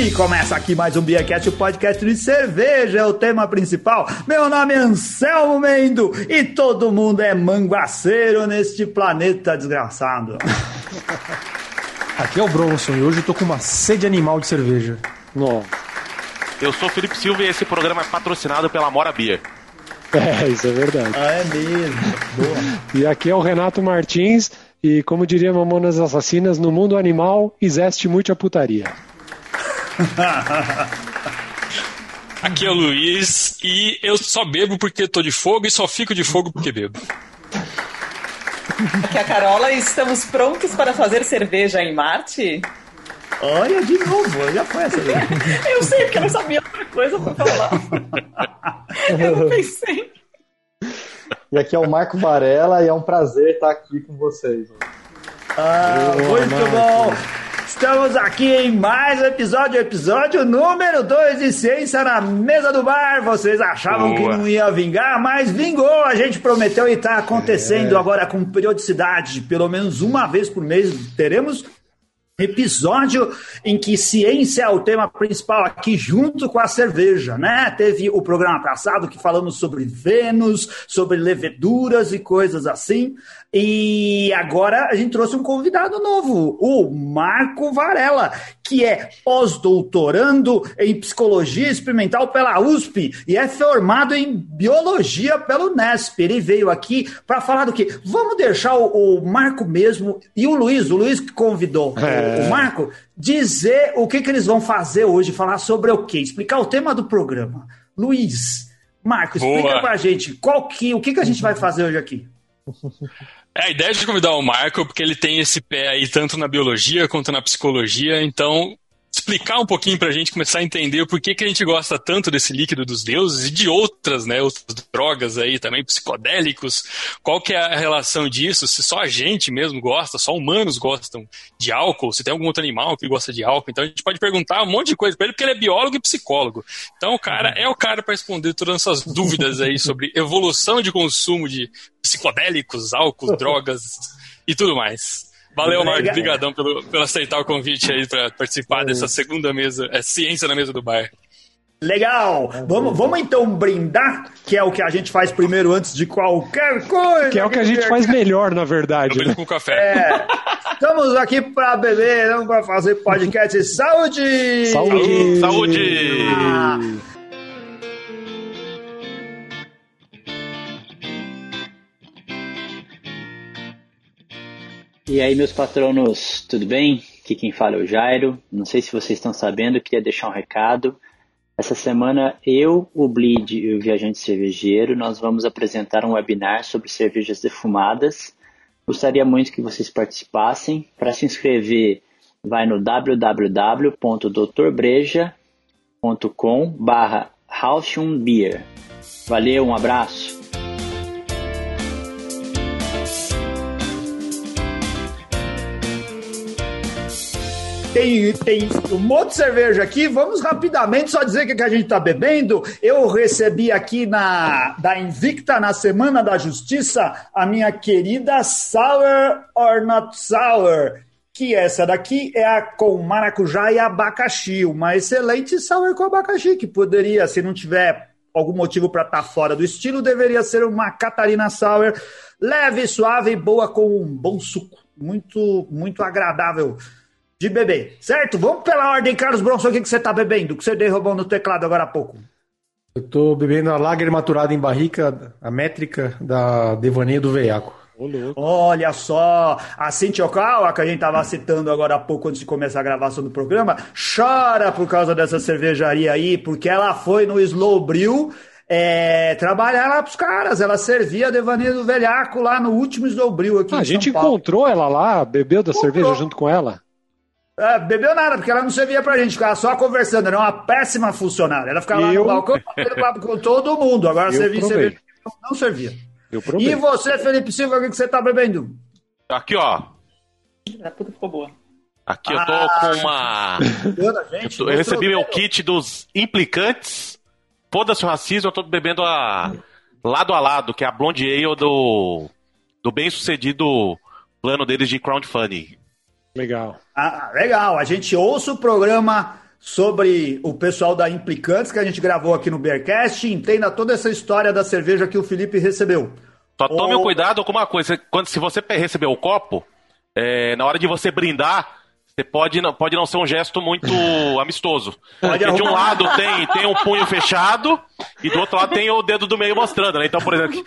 E começa aqui mais um Beercast, o podcast de cerveja, é o tema principal. Meu nome é Anselmo Mendo e todo mundo é manguaceiro neste planeta desgraçado. Aqui é o Bronson e hoje eu tô com uma sede animal de cerveja. Não. Eu sou o Felipe Silva e esse programa é patrocinado pela Mora Beer. É, isso é verdade. Ah, é mesmo. Boa. E aqui é o Renato Martins e, como diria Mamonas Assassinas, no mundo animal existe muita putaria. Aqui é o Luiz e eu só bebo porque tô de fogo e só fico de fogo porque bebo. Aqui é a Carola e estamos prontos para fazer cerveja em Marte? Olha, de novo, já foi essa. Eu sei, porque eu não sabia outra coisa pra falar. Eu não pensei. E aqui é o Marco Varela e é um prazer estar aqui com vocês. Ah, Boa, muito Marco. bom. Estamos aqui em mais um episódio, episódio número 2 de Ciência na Mesa do Bar. Vocês achavam que Boa. não ia vingar, mas vingou. A gente prometeu e está acontecendo É. agora com periodicidade. Pelo menos uma vez por mês teremos episódio em que ciência é o tema principal aqui junto com a cerveja, né? Teve o programa passado que falamos sobre Vênus, sobre leveduras e coisas assim. E agora a gente trouxe um convidado novo, o Marco Varela, que é pós-doutorando em psicologia experimental pela USP e é formado em biologia pelo Nesp. Ele veio aqui para falar do que? Vamos deixar o, o Marco mesmo e o Luiz, o Luiz que convidou É. o Marco, dizer o que, que eles vão fazer hoje, falar sobre o quê? Explicar o tema do programa. Luiz, Marco, explica Boa. pra gente qual que, o que, que a gente vai fazer hoje aqui. É a ideia de convidar o Marco porque ele tem esse pé aí tanto na biologia quanto na psicologia, então explicar um pouquinho pra gente começar a entender o porquê que a gente gosta tanto desse líquido dos deuses e de outras, né, outras drogas aí também, psicodélicos, qual que é a relação disso, se só a gente mesmo gosta, só humanos gostam de álcool, se tem algum outro animal que gosta de álcool, então a gente pode perguntar um monte de coisa pra ele, porque ele é biólogo e psicólogo, então o cara é o cara para responder todas essas dúvidas aí sobre evolução de consumo de psicodélicos, álcool, drogas e tudo mais. Valeu, Marco. Legal. Obrigadão pelo, pelo aceitar o convite aí para participar dessa segunda mesa, é Ciência na Mesa do Bar. Legal! Vamos, vamos então brindar, que é o que a gente faz primeiro antes de qualquer coisa. Que é o que a gente faz melhor, na verdade. Eu né? brindo com café. É, estamos aqui para beber, não para fazer podcast. Saúde! Saúde! Saúde! Ah, E aí, meus patronos, tudo bem? Aqui quem fala é o Jairo. Não sei se vocês estão sabendo, queria deixar um recado. Essa semana, eu, o Bleed e o Viajante Cervejeiro, nós vamos apresentar um webinar sobre cervejas defumadas. Gostaria muito que vocês participassem. Para se inscrever, vai no www.doutorbreja.com barra. Valeu, um abraço! Tem, tem um monte de cerveja aqui. Vamos rapidamente só dizer o que, a gente está bebendo. Eu recebi aqui na da Invicta, na Semana da Justiça, a minha querida Sour or Not Sour. Que essa daqui é a com maracujá e abacaxi. Uma excelente sour com abacaxi, que poderia, se não tiver algum motivo para estar fora do estilo, deveria ser uma Catarina Sour leve, suave e boa com um bom suco. Muito, muito agradável de beber, certo? Vamos pela ordem, Carlos Bronson, o que, que você tá bebendo? O que você derrubou no teclado agora há pouco? Eu tô bebendo a lager maturada em barrica, a métrica da Devaneio do Veiaco. Olha só, a Cintia Okawa, que a gente tava citando agora há pouco antes de começar a gravação do programa, chora por causa dessa cervejaria aí, porque ela foi no Slow Brew é, trabalhar lá pros caras. Ela servia a Devaneio do Velhaco lá no último Slow Brew aqui Ah, a em gente São Paulo. encontrou ela lá, bebeu da cerveja junto com ela. É, bebeu nada, porque ela não servia pra gente, ficava só conversando, era uma péssima funcionária. Ela ficava lá Eu- no balcão batendo papo com todo mundo. Agora servia cerveja, não- servia. Eu E você, Felipe Silva, o que você tá bebendo? Aqui, ó. A puta ficou boa. Aqui eu tô Ah. com uma. A Eu, gente, tô- eu recebi meu kit dos implicantes. Foda-se o racismo, eu tô bebendo a lado a lado, que é a Blonde Ale do, do bem sucedido plano deles de crowdfunding. Legal. Ah, legal. A gente ouça o programa sobre o pessoal da Implicantes que a gente gravou aqui no Bearcast e entenda toda essa história da cerveja que o Felipe recebeu. Só tome Ô- cuidado com uma coisa. Quando, se você receber o copo, é, na hora de você brindar, você pode não, pode não ser um gesto muito amistoso. Pode Porque de um lado tem, tem um punho fechado e do outro lado tem o dedo do meio mostrando, né? Então, por exemplo.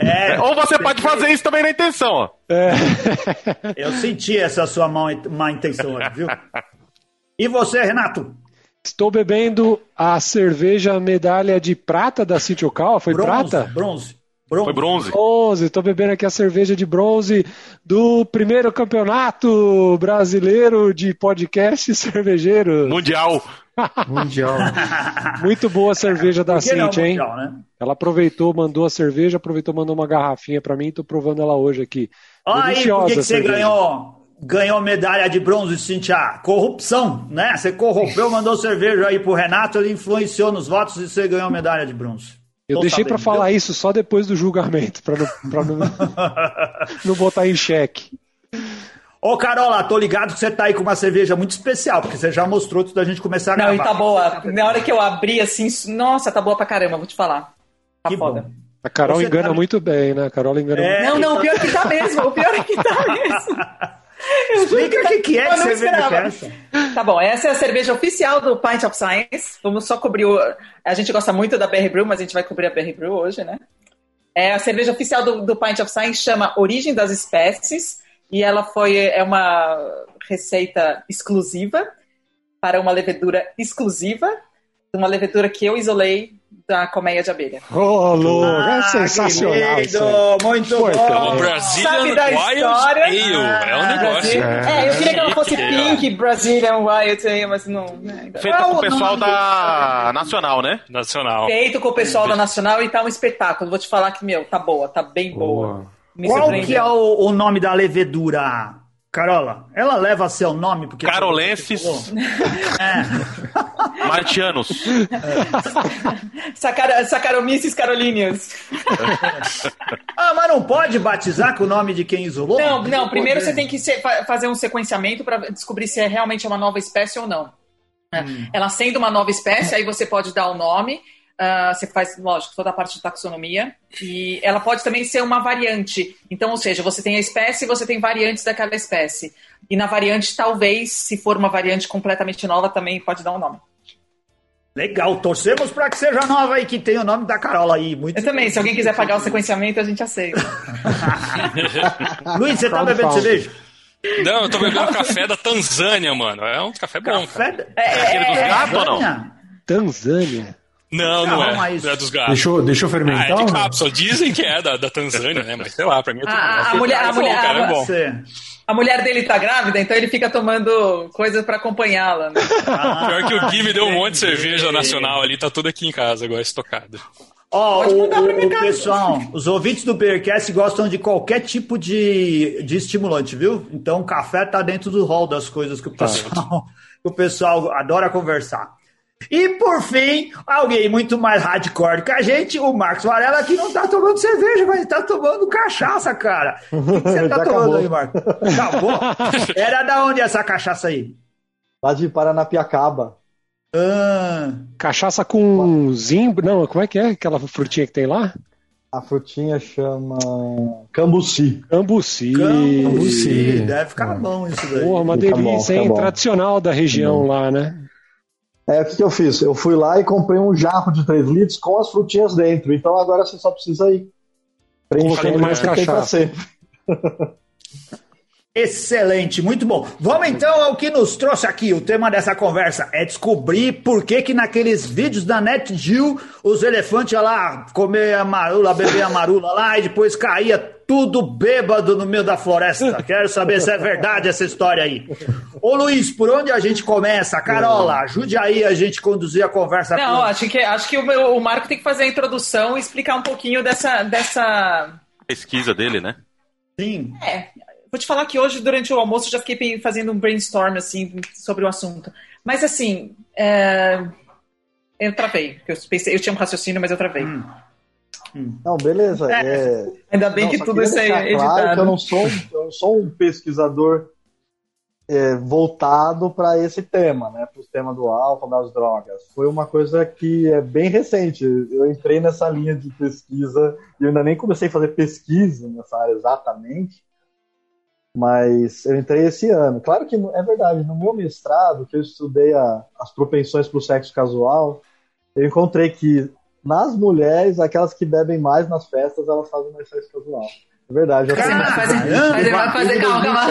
É, Ou você pode fazer isso também na intenção, ó. eu senti essa sua má, má intenção viu? E você, Renato? Estou bebendo a cerveja medalha de prata da City Ocal. Foi bronze, prata? Bronze. Bronze. Foi bronze. Bronze. Estou bebendo aqui a cerveja de bronze do primeiro campeonato brasileiro de podcast cervejeiro. Mundial. Mundial. Muito boa a cerveja da Por que não, Cinti, hein? mundial, né? Ela aproveitou, mandou a cerveja, aproveitou, mandou uma garrafinha pra mim. Tô provando ela hoje aqui. Olha aí, por que, que você ganhou, ganhou medalha de bronze, Cintia? Corrupção, né? Você corrompeu, mandou cerveja aí pro Renato, ele influenciou nos votos e você ganhou medalha de bronze. Eu Tô deixei pra falar isso só depois do julgamento, pra não, pra não, não botar em xeque. Ô, Carola, tô ligado que você tá aí com uma cerveja muito especial, porque você já mostrou antes da gente começar a Não, gravar. e tá boa. Na hora que eu abri, assim, nossa, tá boa pra caramba, vou te falar. Tá Que foda. bom. A Carol Você engana tá- muito bem, né? A Carol engana É, muito. Não, não, o pior é que tá mesmo. O pior é que tá mesmo. Eu Explica o que, que é que não é esperava. Tá bom, essa é a cerveja oficial do Pint of Science. Vamos só cobrir o... A gente gosta muito da Berry Brew, mas a gente vai cobrir a Berry Brew hoje, né? É a cerveja oficial do, do Pint of Science, chama Origem das Espécies, e ela foi é uma receita exclusiva para uma levedura exclusiva, uma levedura que eu isolei da colmeia de abelha. Ô, louco, é Ah, sensacional muito Foi, bom. É É. Brazilian Sabe da Wild história? Ale. É um negócio. Brasil- É, eu queria que ela fosse Chique, pink, Brazilian Wild Ale, mas não. né, Qual com o pessoal da Nacional, né? Nacional. Feito com o pessoal da Nacional e tá um espetáculo. Vou te falar que, meu, tá boa, tá bem boa. Boa. Me Qual que é o, o nome da levedura, Carola? Ela leva seu nome porque... Carolenses É. Martianos. Sacara, Saccharomyces carolinius. Ah, mas não pode batizar com o nome de quem isolou? Não, não, primeiro você tem que se- fa- fazer um sequenciamento para descobrir se é realmente uma nova espécie ou não. É. Ela sendo uma nova espécie, aí você pode dar o nome. Ah, você faz, lógico, toda a parte de taxonomia. E ela pode também ser uma variante. Então, ou seja, você tem a espécie e você tem variantes daquela espécie. E na variante, talvez, se for uma variante completamente nova, também pode dar um nome. Legal, torcemos pra que seja nova e que tenha o nome da Carola aí. Muito Eu também, se alguém quiser pagar o sequenciamento, a gente aceita. Luiz, você tá bebendo cerveja? Não, eu tô bebendo café da Tanzânia, mano. É um café bom. cara. Café? Aquele dos gatos ou não? Tanzânia? Tanzânia. Não, não Arruma é. isso. Não é dos gatos. Deixa eu, deixa eu Ah, fermentar. é de não? cápsula. Dizem que é da, da Tanzânia, né? Mas sei lá, pra mim é tudo A- a mulher- a É mulher- cara, é bom. A mulher dele tá grávida, então ele fica tomando coisas pra acompanhá-la, né? Pior que o Gui me deu um monte de cerveja nacional ali, tá tudo aqui em casa agora estocado. Ó, Pode o, pessoal, os ouvintes do Bearcast gostam de qualquer tipo de, de estimulante, viu? Então, café tá dentro do hall das coisas que o pessoal, que o pessoal adora conversar. E por fim, alguém muito mais hardcore que a gente, o Marcos Varela, que não tá tomando cerveja, mas tá tomando cachaça, cara. O que, que você tá Já tomando acabou. aí, Marcos? Acabou? Era da onde essa cachaça aí? Lá de Paranapiacaba. Ah, Cachaça com zimbro. Não, como é que é aquela frutinha que tem lá? A frutinha chama Cambuci. Cambuci. Cambuci. Deve ficar bom isso daí. Porra, uma delícia, hein? bom. Tradicional da região lá, né? É, o que, que eu fiz? Eu fui lá e comprei um jarro de 3 litros com as frutinhas dentro. Então agora você só precisa ir preenchendo Colocando mais mais que tem pra cachaça. sempre. Excelente, muito bom. Vamos então ao que nos trouxe aqui. O tema dessa conversa é descobrir por que que naqueles vídeos da NetGeo os elefantes iam lá comer a marula, beber a marula lá e depois caía tudo bêbado no meio da floresta. Quero saber se é verdade essa história aí. Ô Luiz, por onde a gente começa? Carola, ajude aí a gente conduzir a conversa. Não, acho que, acho que o, meu- o Marco tem que fazer a introdução e explicar um pouquinho dessa. dessa... Pesquisa dele, né? Sim. É, vou te falar que hoje, durante o almoço, eu já fiquei fazendo um brainstorm assim, sobre o assunto. Mas assim, é, eu travei. Eu, pensei, eu tinha um raciocínio, mas eu travei. Não, beleza. É. É, Ainda bem não, que tudo isso é deixar editado. Claro que eu não sou, um- eu não sou um pesquisador é, voltado para esse tema, né? Para o tema do álcool, das drogas. Foi uma coisa que é bem recente. Eu entrei nessa linha de pesquisa e eu ainda nem comecei a fazer pesquisa nessa área exatamente, mas eu entrei esse ano. Claro que é verdade, no meu mestrado, que eu estudei a, as propensões para o sexo casual, eu encontrei que nas mulheres, aquelas que bebem mais nas festas, elas fazem mais sexo casual. É verdade. Cara, fazer, vai fazer calma, calma.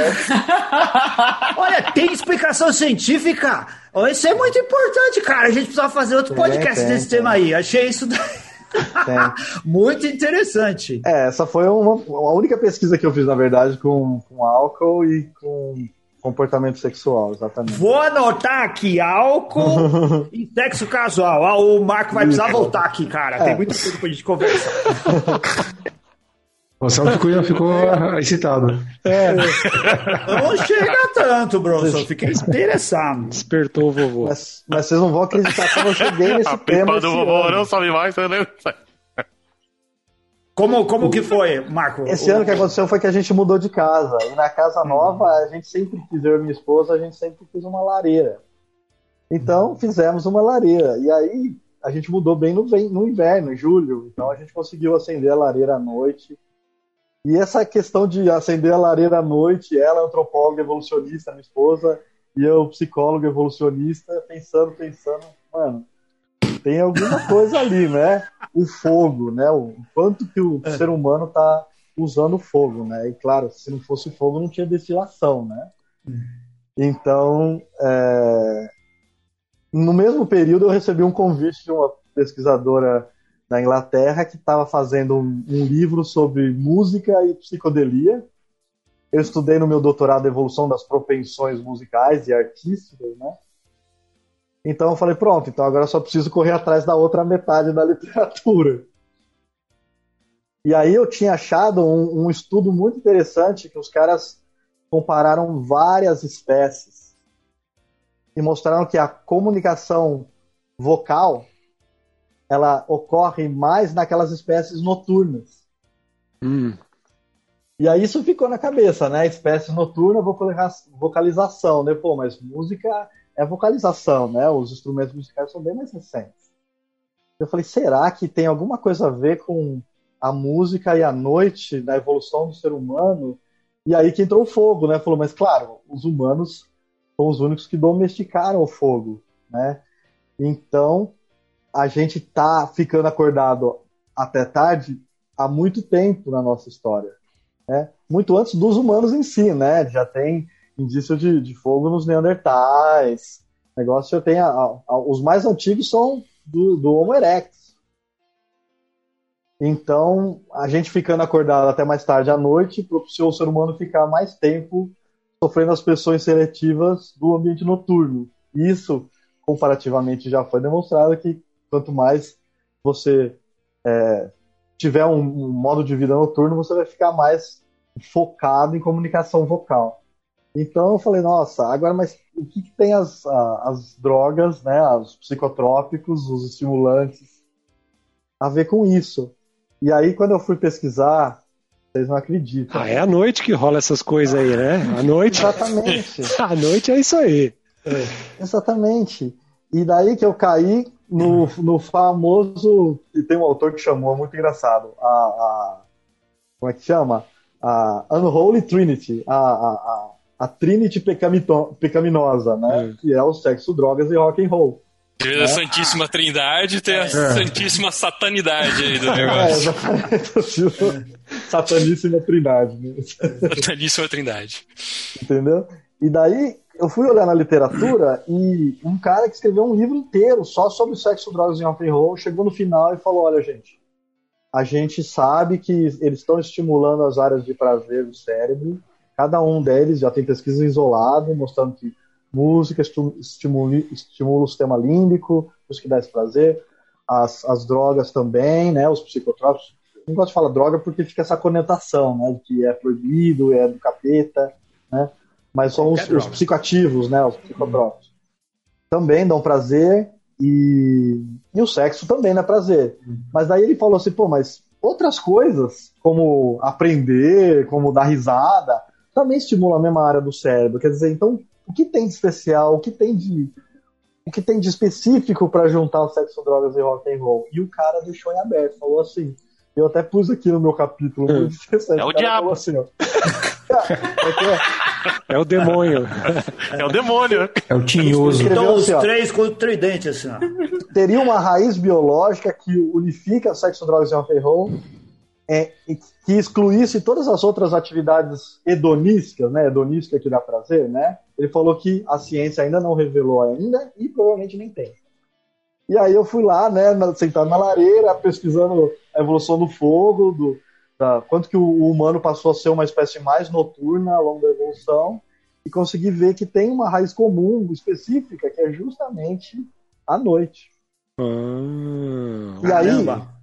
Olha, tem explicação científica? Isso é muito importante, cara. A gente precisa fazer outro tem, podcast tem, desse tem. tema aí. Achei isso muito interessante. É, essa foi uma, a única pesquisa que eu fiz, na verdade, com, com álcool e com comportamento sexual, exatamente. Vou anotar aqui álcool e sexo casual. Ah, o Marco vai precisar voltar aqui, cara. Tem é. muita coisa pra gente conversar. O Marcelo ficou, ficou excitado. É. Não chega tanto, Bronson. Fiquei interessado. Despertou o vovô. Mas, mas, vocês não vão acreditar como eu cheguei nesse A tema. A do vovô ano. não sabe mais, você lembra? Como, como que foi, Marco? Esse o... ano que aconteceu foi que a gente mudou de casa. E na casa hum. nova, a gente sempre quis, eu e minha esposa, a gente sempre quis uma lareira. Então, fizemos uma lareira. E aí, a gente mudou bem no, no inverno, em julho. Então, a gente conseguiu acender a lareira à noite e essa questão de acender a lareira à noite, ela, antropóloga evolucionista, minha esposa, e eu, psicólogo evolucionista, pensando, pensando, mano, tem alguma coisa ali, né? O fogo, né? O quanto que o é. ser humano está usando fogo, né? E claro, se não fosse fogo, não tinha destilação, né? Então, é... no mesmo período, eu recebi um convite de uma pesquisadora da Inglaterra que estava fazendo um, um, livro sobre música e psicodelia. Eu estudei no meu doutorado evolução das propensões musicais e artísticas, né? Então eu falei, pronto, então agora eu só preciso correr atrás da outra metade da literatura. E aí eu tinha achado um, um estudo muito interessante que os caras compararam várias espécies e mostraram que a comunicação vocal ela ocorre mais naquelas espécies noturnas. Hum. E aí isso ficou na cabeça, né? Espécie noturna, vocalização, né? Pô, mas música é vocalização, né? Os instrumentos musicais são bem mais recentes. Eu falei, será que tem alguma coisa a ver com a música e a noite na evolução do ser humano? E aí que entrou o fogo, né? Falou, mas claro, os humanos são os únicos que domesticaram o fogo, né? Então, a gente tá ficando acordado até tarde há muito tempo na nossa história. Né? Muito antes dos humanos em si, né? Já tem indício de, de fogo nos Neandertais. Negócio tem. A, a, os mais antigos são do, do Homo erectus. Então, a gente ficando acordado até mais tarde à noite propiciou o ser humano ficar mais tempo sofrendo as pressões seletivas do ambiente noturno. Isso, comparativamente, já foi demonstrado que quanto mais você é, tiver um, um, modo de vida noturno, você vai ficar mais focado em comunicação vocal. Então eu falei, nossa, agora, mas o que, que tem as, as drogas, né, os psicotrópicos, os estimulantes, a ver com isso? E aí, quando eu fui pesquisar, vocês não acreditam. Ah, é à noite que rola essas coisas aí, né? À noite. Exatamente. à noite é isso aí. É. Exatamente. E daí que eu caí no, no famoso. E tem um autor que chamou, muito engraçado. A, a como é que chama? A Unholy Trinity. A, a, a, a Trinity pecaminosa, né? É. Que é o sexo, drogas e rock and roll. Tem a é. Santíssima Trindade tem a é. Santíssima Satanidade aí do negócio. É, exatamente. Sataníssima Trindade. Né? Sataníssima Trindade. Entendeu? E daí, eu fui olhar na literatura e um cara que escreveu um livro inteiro só sobre sexo, drogas e rock and roll chegou no final e falou: olha, gente, a gente sabe que eles estão estimulando as áreas de prazer do cérebro. Cada um deles já tem pesquisa isolada mostrando que música estimula, estimula o sistema límbico, isso que dá esse prazer. As, as drogas também, né, os psicotrópicos. Não gosto de falar droga porque fica essa conotação, né, que é proibido, é do capeta, né? mas são os, os, psicoativos, né, os psicotrópicos. Também dão prazer e, e o sexo também dá prazer. Uhum. Mas daí ele falou assim, pô, mas outras coisas, como aprender, como dar risada, também estimula a mesma área do cérebro. Quer dizer, então, o que tem de especial, o que tem de o que tem de específico para juntar o sexo, drogas e rock and roll? E o cara deixou em aberto, falou assim. Eu até pus aqui no meu capítulo. interessante. É o diabo. Assim, ó, é é- É o demônio. É o demônio. É o tinhoso. Então, os assim, três com o tridente, assim, ó. teria uma raiz biológica que unifica sexo, drogas e rock and roll, é, e que excluísse todas as outras atividades hedonísticas, né? Hedonística que dá prazer, né? Ele falou que a ciência ainda não revelou ainda e provavelmente nem tem. E aí eu fui lá, né, sentado na lareira, pesquisando a evolução do fogo, do, da, quanto que o, o humano passou a ser uma espécie mais noturna ao longo da evolução, e consegui ver que tem uma raiz comum, específica, que é justamente a noite. E aí, Caramba.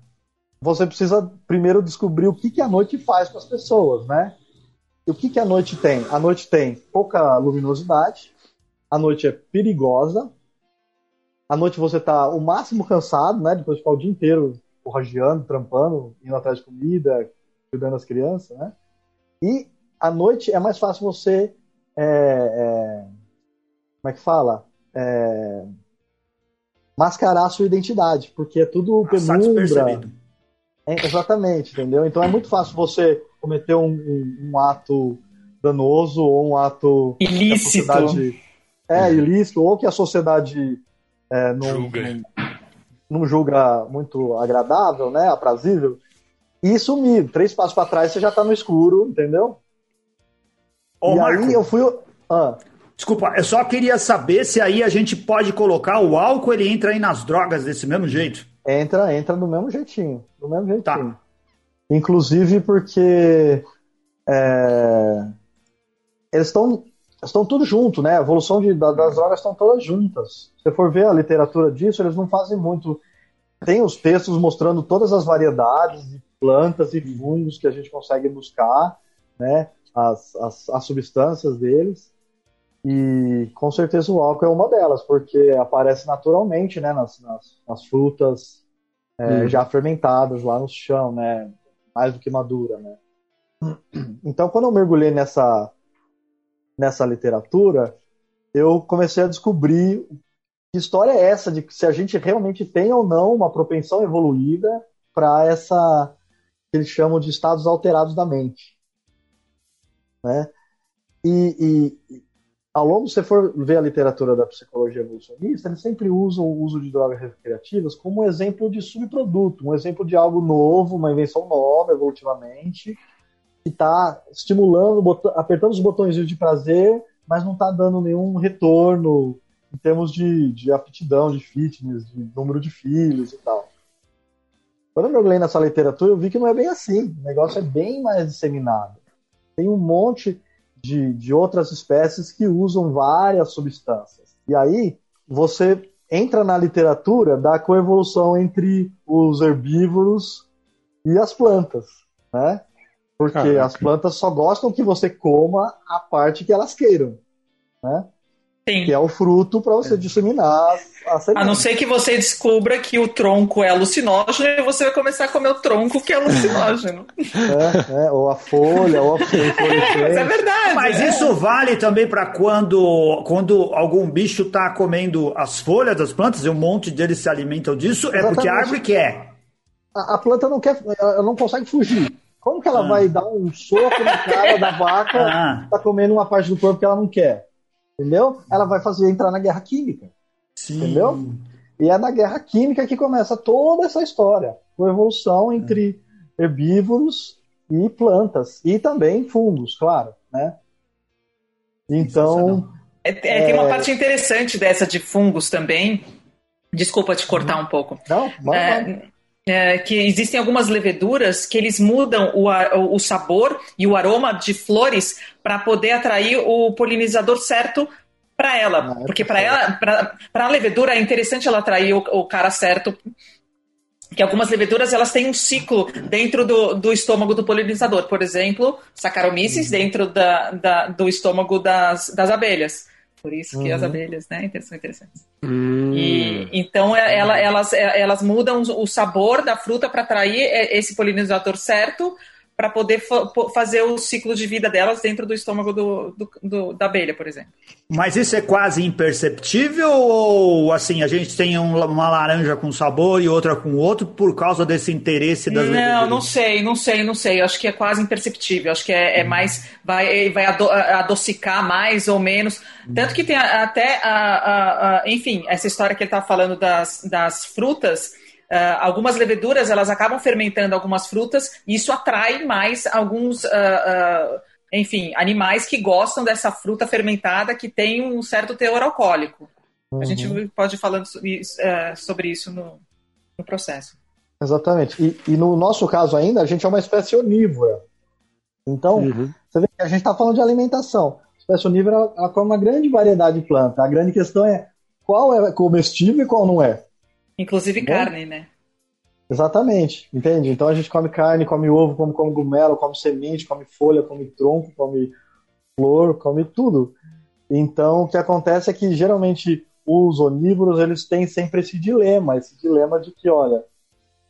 Você precisa primeiro descobrir o que, que a noite faz com as pessoas, né? E o que, que a noite tem? A noite tem pouca luminosidade, a noite é perigosa, à noite você tá o máximo cansado, né? Depois de ficar o dia inteiro porrageando, trampando, indo atrás de comida, cuidando das crianças, né? E à noite é mais fácil você. é, é, como é que fala? É, mascarar a sua identidade, porque é tudo Passar penumbra. É, exatamente, entendeu? Então é muito fácil você cometer um, um- um ato danoso ou um ato Ilícito. é ilícito ou que a sociedade é, não, Julga. não, não julga muito agradável, né, aprazível, e sumir. Três passos para trás você já tá no escuro, entendeu? Ô, e Marco, aí eu fui. Ah, desculpa, eu só queria saber se aí a gente pode colocar o álcool, ele entra aí nas drogas desse mesmo jeito. Entra, entra do mesmo jeitinho, do mesmo jeitinho. Tá. Inclusive porque é, eles estão estão tudo junto, né? A evolução de- da- das drogas estão todas juntas. Se você for ver a literatura disso, eles não fazem muito. Tem os textos mostrando todas as variedades de plantas e fungos que a gente consegue buscar, né? As, as, as substâncias deles. E com certeza o álcool é uma delas, porque aparece naturalmente, né? Nas, nas, nas frutas é, já fermentadas lá no chão, né? Mais do que madura, né? Então, quando eu mergulhei nessa nessa literatura, eu comecei a descobrir que história é essa de que se a gente realmente tem ou não uma propensão evoluída para essa que eles chamam de estados alterados da mente, né? E, e, ao longo, se você for ver a literatura da psicologia evolucionista, eles sempre usam o uso de drogas recreativas como um exemplo de subproduto, um exemplo de algo novo, uma invenção nova, evolutivamente, que está estimulando, apertando os botõezinhos de prazer, mas não está dando nenhum retorno em termos de, de aptidão, de fitness, de número de filhos e tal. Quando eu mergulhei nessa literatura, eu vi que não é bem assim. O negócio é bem mais disseminado. Tem um monte de, de outras espécies que usam várias substâncias. E aí, você entra na literatura da coevolução entre os herbívoros e as plantas, né? Porque Caraca. as plantas só gostam que você coma a parte que elas queiram, né? Sim. Que é o fruto para você disseminar a A semente. não ser que você descubra que o tronco é alucinógeno e você vai começar a comer o tronco que é alucinógeno. É, é, ou a folha, ou a Mas é inflorescência. verdade. Mas né? isso vale também para quando, quando algum bicho está comendo as folhas das plantas e um monte deles se alimentam disso, é porque a Exatamente. árvore quer. A, a planta não quer, ela não consegue fugir. Como que ela Ah. vai dar um soco na cara da vaca Ah. que tá comendo uma parte do corpo que ela não quer? Entendeu? Ela vai fazer entrar na guerra química. Sim. Entendeu? E é na guerra química que começa toda essa história. A evolução entre herbívoros e plantas. E também fungos, claro. Né? Então, É, é, tem uma parte interessante dessa de fungos também. Desculpa te cortar um pouco. não, mas, É, que existem algumas leveduras que eles mudam o, o sabor e o aroma de flores para poder atrair o polinizador certo para ela. Ah, é Porque para ela, para a levedura é interessante ela atrair o, o cara certo. Que algumas leveduras elas têm um ciclo dentro do, do estômago do polinizador. Por exemplo, Saccharomyces dentro da, da- do estômago das, das abelhas. Por isso que as Uhum. abelhas né, são interessantes. Hum. E, então é- ela- elas, é- elas mudam o sabor da fruta para atrair é, esse polinizador certo para poder fa fazer o ciclo de vida delas dentro do estômago do, do, do, da abelha, por exemplo. Mas isso é quase imperceptível ou assim, a gente tem um, uma laranja com sabor e outra com outro por causa desse interesse das Não, não sei, não sei, não sei. Eu acho que é quase imperceptível. Acho que é, é mais. Vai, vai ado adocicar mais ou menos. Tanto que tem até a, a, a, enfim, essa história que ele está falando das, das frutas Uh, algumas leveduras elas acabam fermentando algumas frutas e isso atrai mais alguns, uh, uh, enfim, animais que gostam dessa fruta fermentada que tem um certo teor alcoólico. Uhum. A gente uhum. pode ir falando sobre, sobre isso no, no, processo. Exatamente. E, e, no nosso caso ainda, a gente é uma espécie onívora. Então, uhum. você vê que a gente está falando de alimentação. A espécie onívora ela come uma grande variedade de plantas. A grande questão é qual é comestível e qual não é. Inclusive né? carne, né? Exatamente, entende? Então a gente come carne, come ovo, come cogumelo, come semente, come folha, come tronco, come flor, come tudo. Então o que acontece é que geralmente os onívoros eles têm sempre esse dilema, esse dilema de que, olha,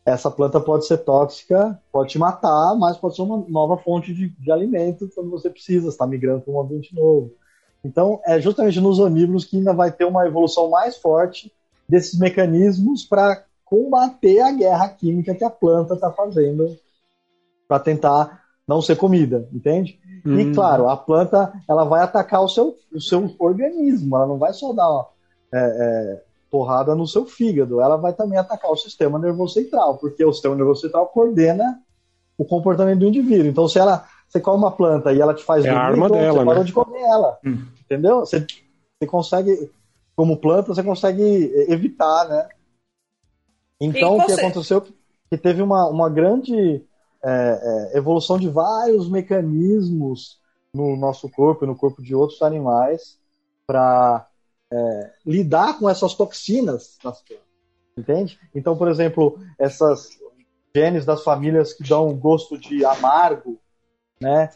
essa planta pode ser tóxica, pode te matar, mas pode ser uma nova fonte de, de alimento quando você precisa, está migrando para um ambiente novo. Então é justamente nos onívoros que ainda vai ter uma evolução mais forte desses mecanismos para combater a guerra química que a planta está fazendo para tentar não ser comida, entende? Hum. E claro, a planta ela vai atacar o seu, o seu organismo, ela não vai só dar é, é, porrada no seu fígado, ela vai também atacar o sistema nervoso central, porque o sistema nervoso central coordena o comportamento do indivíduo. Então, se ela você come uma planta e ela te faz é dormir, a arma então, dela, você né? parou de comer ela, hum. entendeu? Você, você consegue como planta, você consegue evitar, né? Então, o que aconteceu que teve uma, uma grande é, é, evolução de vários mecanismos no nosso corpo e no corpo de outros animais para é, lidar com essas toxinas das plantas, entende? Então, por exemplo, essas genes das famílias que dão gosto de amargo, né?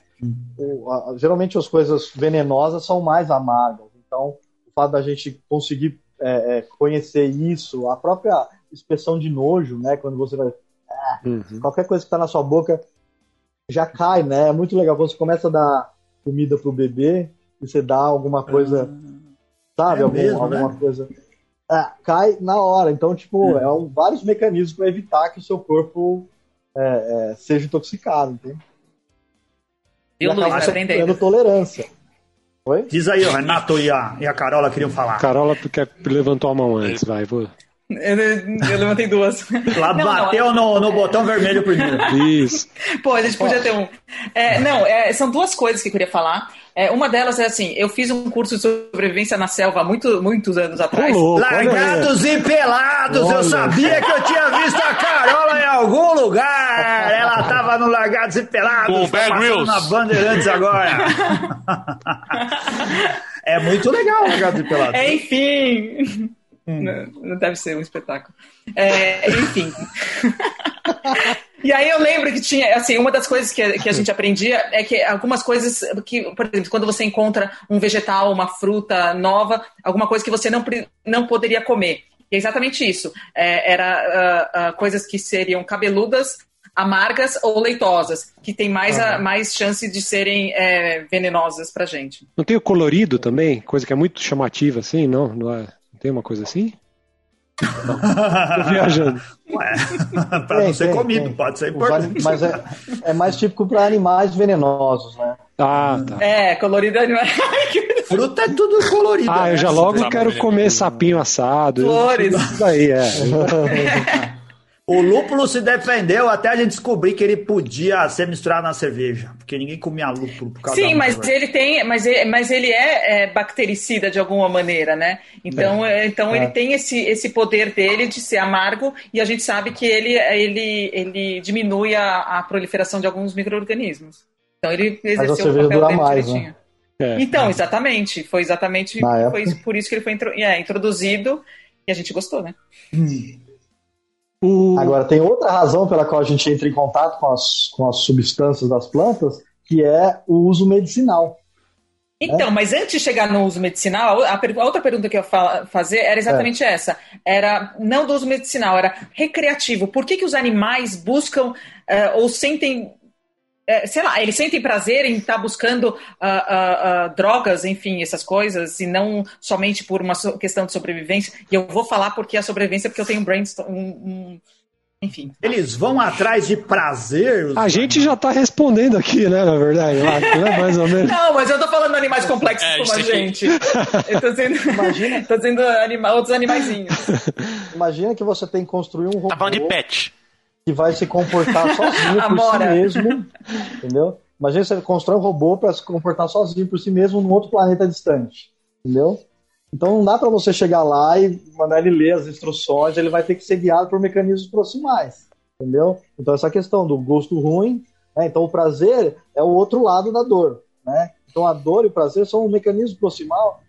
O, a, geralmente as coisas venenosas são mais amargas. Então, fato da gente conseguir é, é, conhecer isso, a própria expressão de nojo, né? Quando você vai. Ah, uhum. Qualquer coisa que está na sua boca já cai, né? É muito legal. Quando você começa a dar comida pro bebê e você dá alguma coisa, uhum. sabe? É algum, mesmo, alguma né? coisa. Ah, cai na hora. Então, tipo, uhum. é um, vários mecanismos para evitar que o seu corpo é, é, seja intoxicado, entende? Eu, e acaba tendo tolerância. Oi? Diz aí, o Renato e a, e a Carola queriam falar. Carola, tu quer levantou a mão antes, vai, vou. Eu, eu levantei duas. Lá não, bateu não, no, no botão vermelho primeiro. Isso. Pô, a gente podia ter um. É, não, é, são duas coisas que eu queria falar. É, uma delas é assim, eu fiz um curso de sobrevivência na selva muito, muitos anos atrás. louco, Largados e pelados, olha. eu sabia que eu tinha visto a Carola em algum lugar. Ela tava no Largados e Pelados. Com o Bear Grylls. na Bandeirantes agora. é muito legal o Largados e Pelados. Enfim. Hum. Não, não, deve ser um espetáculo. É, enfim. e aí eu lembro que tinha, assim, uma das coisas que, que a gente aprendia é que algumas coisas que, por exemplo, quando você encontra um vegetal, uma fruta nova, alguma coisa que você não, não poderia comer. E é exatamente isso. É, era uh, uh, coisas que seriam cabeludas, amargas ou leitosas, que tem mais, a, mais chance de serem é, venenosas pra gente. Não tem o colorido também? Coisa que é muito chamativa, assim, não? Não é? Tem uma coisa assim? Não. Tô viajando. Ué, pra não ser tem, comido, tem. pode ser importante. Mas é, é mais típico para animais venenosos, né? Ah, tá. É, colorido animal. Fruta é tudo colorido. Ah, eu já né? logo quero comer sapinho assado. Flores. Isso aí, é. O lúpulo se defendeu até a gente descobrir que ele podia ser misturado na cerveja, porque ninguém comia lúpulo por causa Sim, mas ele tem, mas ele, mas ele é, é, bactericida de alguma maneira, né? Então, é. então é. ele tem esse, esse poder dele de ser amargo e a gente sabe que ele, ele, ele diminui a, a proliferação de alguns micro-organismos. Então ele exerceu o papel dele mais, direitinho. Né? É. Então, exatamente. Foi exatamente foi por isso que ele foi é, introduzido e a gente gostou, né? Hum. O... Agora, tem outra razão pela qual a gente entra em contato com as, com as substâncias das plantas, que é o uso medicinal. Então, mas antes de chegar no uso medicinal, a, a outra pergunta que eu ia fazer era exatamente é. essa. Era não do uso medicinal, era recreativo. Por que, que os animais buscam uh, ou sentem é, sei lá, eles sentem prazer em estar tá buscando uh, uh, uh, drogas, enfim, essas coisas, e não somente por uma questão de sobrevivência. E eu vou falar porque a sobrevivência, porque eu tenho um brainstorm, um, um enfim. Eles vão atrás de prazer. A gente já está respondendo aqui, né, na verdade, né, mais ou menos. Não, mas eu tô falando animais complexos é, como a gente. eu tô dizendo, Imagina... tô dizendo anima... outros animaizinhos. Imagina que você tem que construir um robô. Tá falando de pet. Que vai se comportar sozinho por si mesmo. Entendeu? Imagina você constrói um robô para se comportar sozinho por si mesmo num outro planeta distante. Entendeu? Então não dá para você chegar lá e mandar ele ler as instruções, ele vai ter que ser guiado por mecanismos proximais, entendeu? Então essa questão do gosto ruim, né? então o prazer é o outro lado da dor, né? Então a dor e o prazer são um mecanismo proximal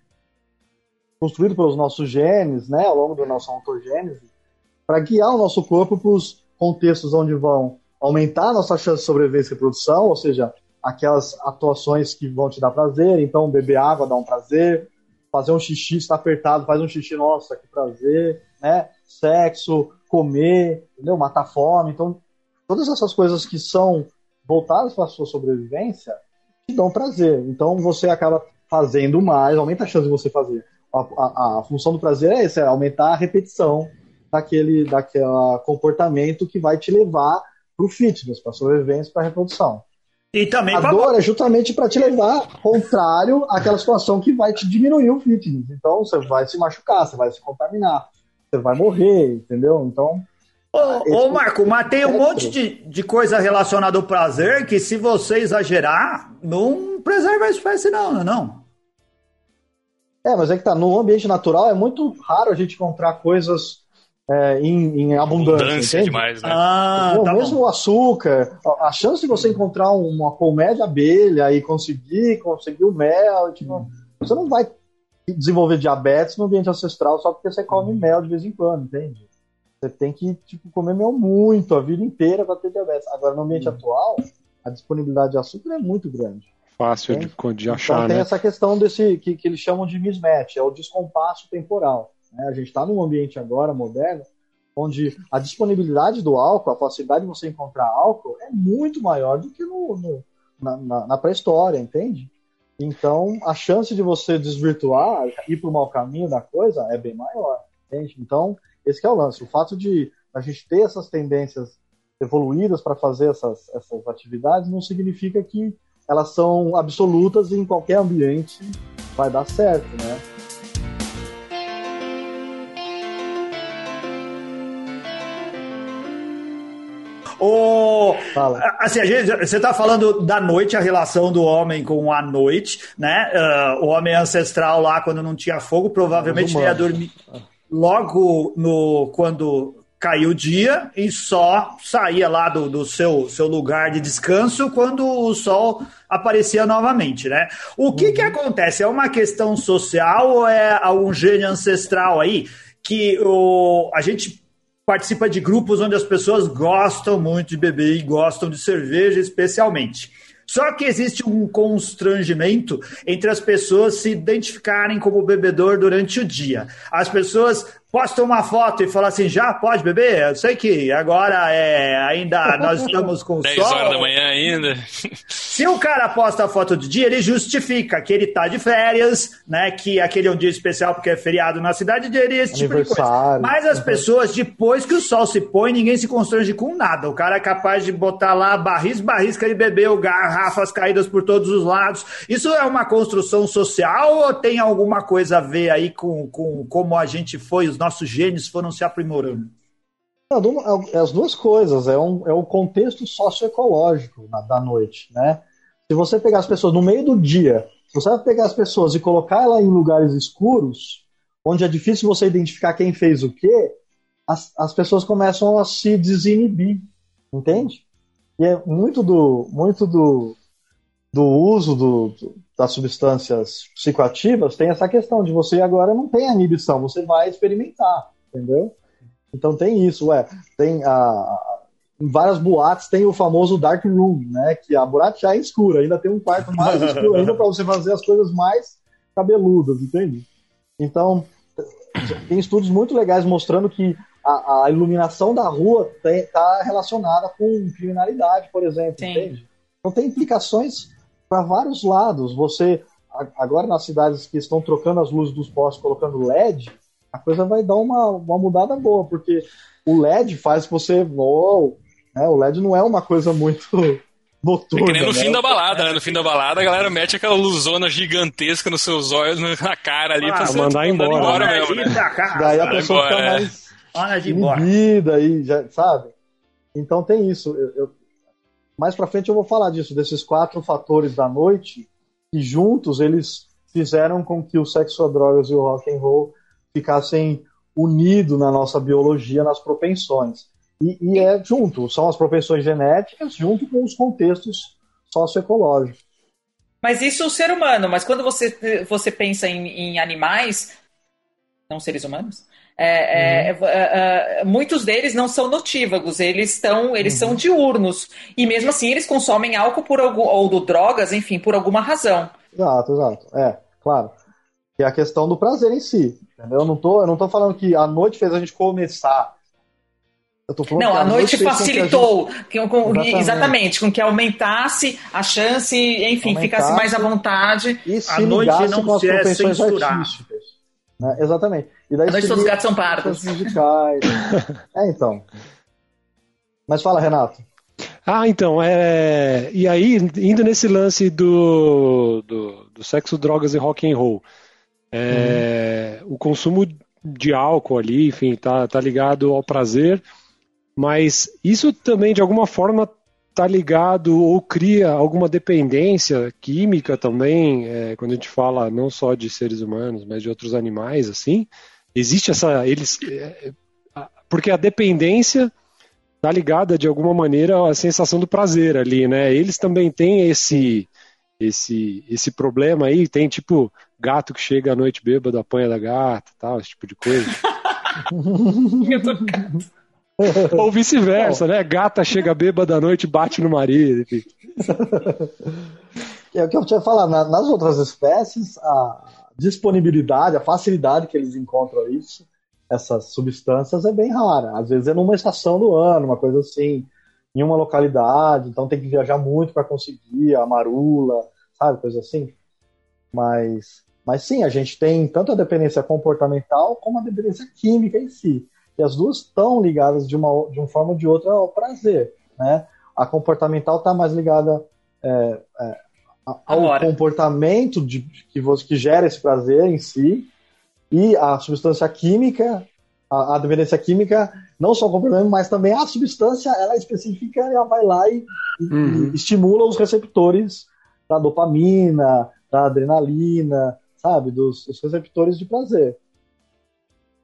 construído pelos nossos genes, né, ao longo da nossa ontogênese, para guiar o nosso corpo para os contextos onde vão aumentar a nossa chance de sobrevivência e reprodução, ou seja, aquelas atuações que vão te dar prazer, então beber água dá um prazer, fazer um xixi, está apertado, faz um xixi, nossa, que prazer, né? Sexo, comer, entendeu? Matar fome. Então, todas essas coisas que são voltadas para a sua sobrevivência te dão prazer. Então, você acaba fazendo mais, aumenta a chance de você fazer. A, a, a função do prazer é essa, é aumentar a repetição daquele, daquele comportamento que vai te levar para o fitness, para sobrevivência, para reprodução. E também a dor é justamente para te levar contrário àquela situação que vai te diminuir o fitness. Então você vai se machucar, você vai se contaminar, você vai morrer, entendeu? Então. Ô, ô Marco, mas tem um monte de, de coisa relacionada ao prazer que se você exagerar, não preserva a espécie, não, não é não? É, mas é que tá, no ambiente natural é muito raro a gente encontrar coisas é, em, em, abundância. Abundância demais, né? Ah, tá mesmo bom. o açúcar, a chance de você encontrar uma colmeia de abelha e conseguir, conseguir o mel, tipo, hum. você não vai desenvolver diabetes no ambiente ancestral só porque você come mel de vez em quando, entende? Você tem que tipo, comer mel muito a vida inteira para ter diabetes. Agora, no ambiente hum. atual, a disponibilidade de açúcar é muito grande. Fácil de, de, achar, então, né? tem essa questão desse que, que eles chamam de mismatch, é o descompasso temporal. Né? A gente está num ambiente agora moderno onde a disponibilidade do álcool, a facilidade de você encontrar álcool é muito maior do que no, no na, na, na pré-história, entende? Então, a chance de você desvirtuar, ir para o mau caminho da coisa é bem maior, entende? Então, esse é o lance. O fato de a gente ter essas tendências evoluídas para fazer essas, essas atividades não significa que elas são absolutas e em qualquer ambiente vai dar certo, né? O, assim, a gente, você está falando da noite, a relação do homem com a noite, né? Uh, o homem ancestral lá, quando não tinha fogo, provavelmente ia dormir logo no quando caiu o dia e só saía lá do, do seu, seu lugar de descanso quando o sol aparecia novamente, né? O que, que uhum. acontece? É uma questão social ou é algum gênio ancestral aí que o, a gente participa de grupos onde as pessoas gostam muito de beber e gostam de cerveja especialmente. Só que existe um constrangimento entre as pessoas se identificarem como bebedor durante o dia. As pessoas posta uma foto e fala assim, já pode beber? Eu sei que agora é ainda nós estamos com 10 sol. horas da manhã ainda. Se o cara posta a foto do dia, ele justifica que ele tá de férias, né? Que aquele é um dia especial porque é feriado na cidade dele, esse tipo de coisa. Mas as uhum. pessoas, depois que o sol se põe, ninguém se constrange com nada. O cara é capaz de botar lá barris, barris que ele bebeu, garrafas caídas por todos os lados. Isso é uma construção social ou tem alguma coisa a ver aí com, com como a gente foi, os nossos genes foram se aprimorando? É, é as duas coisas, é, um, é o contexto socioecológico na, da noite, né? Se você pegar as pessoas no meio do dia, se você pegar as pessoas e colocar ela em lugares escuros, onde é difícil você identificar quem fez o quê, as, as pessoas começam a se desinibir, entende? E é muito do, muito do, do uso do, do, das substâncias psicoativas tem essa questão de você agora não tem a inibição, você vai experimentar, entendeu? Então tem isso, ué. Tem a, em várias boates tem o famoso dark room, né? Que a boate já é escura, ainda tem um quarto mais escuro ainda para você fazer as coisas mais cabeludas, entende? Então tem estudos muito legais mostrando que a, a iluminação da rua está relacionada com criminalidade, por exemplo, Sim. entende? Então tem implicações para vários lados. Você, agora nas cidades que estão trocando as luzes dos postes, colocando LED, a coisa vai dar uma, uma mudada boa, porque o LED faz que você. Oh, né, o LED não é uma coisa muito noturna. É que nem no né? fim da balada, né? No fim da balada, a galera mete aquela luzona gigantesca nos seus olhos, na cara ali, ah, pra você mandar embora. embora mesmo, né? Daí a pessoa embora, fica é. mais Hora de inibida aí, já, sabe? Então tem isso. Eu, eu, mais para frente eu vou falar disso, desses quatro fatores da noite que juntos eles fizeram com que o sexo, a drogas e o rock and roll ficassem unidos na nossa biologia, nas propensões. E, e, é junto, são as propensões genéticas junto com os contextos socioecológicos. Mas isso é o ser humano, mas quando você, você pensa em, em animais, não seres humanos, é, é, uhum. é, é, muitos deles não são notívagos, eles estão, eles uhum. são diurnos e mesmo assim eles consomem álcool por algum ou drogas, enfim, por alguma razão. Exato, exato. É, claro. E a questão do prazer em si, entendeu? Eu não tô, eu não tô falando que a noite fez a gente começar não, a, a noite, noite facilitou, com que, com, exatamente. exatamente. com que aumentasse a chance, enfim, aumentasse, ficasse mais à vontade. E se a noite não se é censurar. Né? Exatamente. E daí noite todos os gatos são pardos. é, então. Mas fala, Renato. Ah, então, é... e aí, indo nesse lance do, do, do sexo, drogas e rock and roll, é... uhum. o consumo de álcool ali, enfim, tá, tá ligado ao prazer, mas isso também, de alguma forma, tá ligado ou cria alguma dependência química também, é, quando a gente fala não só de seres humanos, mas de outros animais, assim, existe essa, eles, é, porque a dependência tá ligada de alguma maneira à sensação do prazer ali, né? Eles também têm esse esse esse problema aí, tem tipo gato que chega à noite bêbado, apanha da gata, tal, esse tipo de coisa. Ou vice-versa, né? Gata chega bêbada da noite e bate no marido. Enfim. É o que eu tinha falado, nas outras espécies, a disponibilidade, a facilidade que eles encontram isso, essas substâncias é bem rara. Às vezes é numa estação do ano, uma coisa assim, em uma localidade, então tem que viajar muito para conseguir a marula, sabe, coisa assim. Mas, mas sim, a gente tem tanto a dependência comportamental como a dependência química em si. E as duas estão ligadas de uma, de uma forma ou de outra ao prazer. Né? A comportamental está mais ligada é, é, ao Agora. comportamento de, que, você, que gera esse prazer em si, e a substância química, a, a dependência química, não só o comportamento, mas também a substância, ela é específica, ela vai lá e, uhum. e estimula os receptores da dopamina, da adrenalina, sabe, dos, dos receptores de prazer.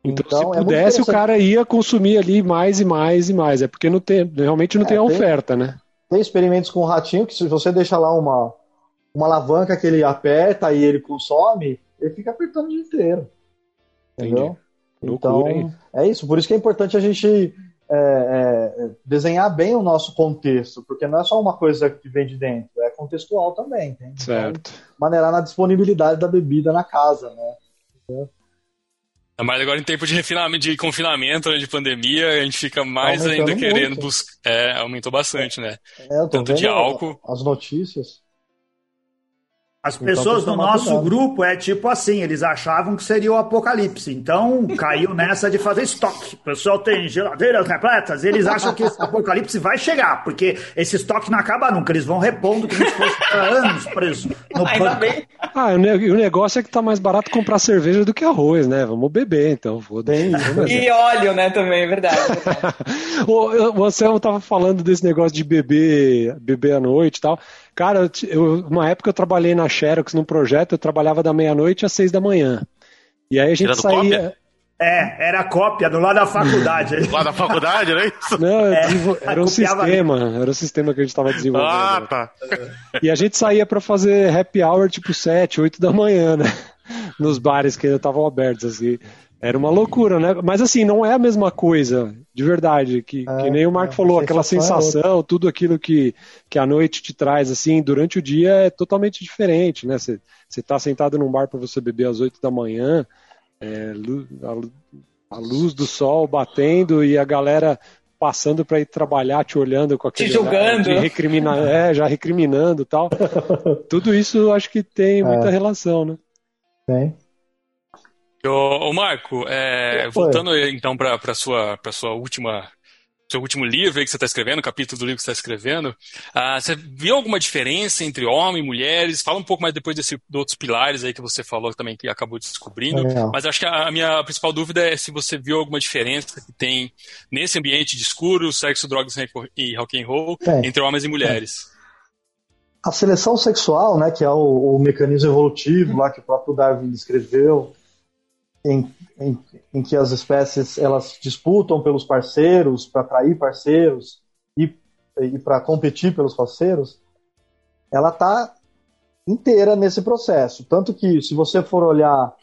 Então, então se é pudesse, o cara ia consumir ali mais e mais e mais. É porque não tem, realmente não é, tem a oferta, né? Tem experimentos com o ratinho que se você deixa lá uma, uma alavanca que ele aperta e ele consome, ele fica apertando o dia inteiro. Entendeu? Loucura, então, hein? é isso. Por isso que é importante a gente é, é, desenhar bem o nosso contexto, porque não é só uma coisa que vem de dentro, é contextual também. Entende? Certo. Então, maneirar na disponibilidade da bebida na casa, né? Entendeu? Mas agora em tempo de refinamento, de confinamento, né, de pandemia, a gente fica mais ainda querendo buscar. É, aumentou bastante, né? É, Tanto de álcool. As notícias. As então, pessoas do nosso cuidado. grupo é tipo assim, eles achavam que seria o apocalipse, então caiu nessa de fazer estoque. O pessoal tem geladeiras repletas, eles acham que esse apocalipse vai chegar, porque esse estoque não acaba nunca, eles vão repondo como se fosse anos preso no Ainda banco. Bem. Ah, o negócio é que tá mais barato comprar cerveja do que arroz, né? Vamos beber, então. Bem, e óleo, né, também, é verdade. É verdade. o Anselmo tava falando desse negócio de beber, beber à noite e tal. Cara, eu, uma época eu trabalhei na Xerox num projeto, eu trabalhava da meia-noite às seis da manhã. E aí a gente Tirando saía. Cópia? É, era cópia do lado da faculdade. do lado da faculdade, era isso? Não, é, era um sistema, era um sistema que a gente estava desenvolvendo. Ah, tá. E a gente saía para fazer happy hour tipo sete, oito da manhã, né? Nos bares que ainda estavam abertos, assim. Era uma loucura, né? Mas assim, não é a mesma coisa, de verdade, que, é, que nem o Marco é, falou, aquela sensação, tudo aquilo que, que a noite te traz, assim, durante o dia é totalmente diferente, né? Você está sentado num bar para você beber às 8 da manhã, é, a, a luz do sol batendo e a galera passando para ir trabalhar, te olhando com aquele Te julgando. olhar é, já te é, recriminando e tal. Tudo isso acho que tem muita relação, né? Tem. Ô, ô Marco, é, voltando então para a sua, pra sua última seu último livro aí que você está escrevendo, o capítulo do livro que você está escrevendo, ah, você viu alguma diferença entre homens e mulheres? Fala um pouco mais depois desse, de outros pilares aí que você falou também que acabou descobrindo. Legal. Mas acho que a, a minha principal dúvida é se você viu alguma diferença que tem nesse ambiente de escuro, sexo, drogas e rock and roll entre homens e mulheres. A seleção sexual, né, que é o, o mecanismo evolutivo lá que o próprio Darwin descreveu, em, em, em que as espécies elas disputam pelos parceiros para atrair parceiros e, e para competir pelos parceiros, ela está inteira nesse processo. Tanto que se você for olhar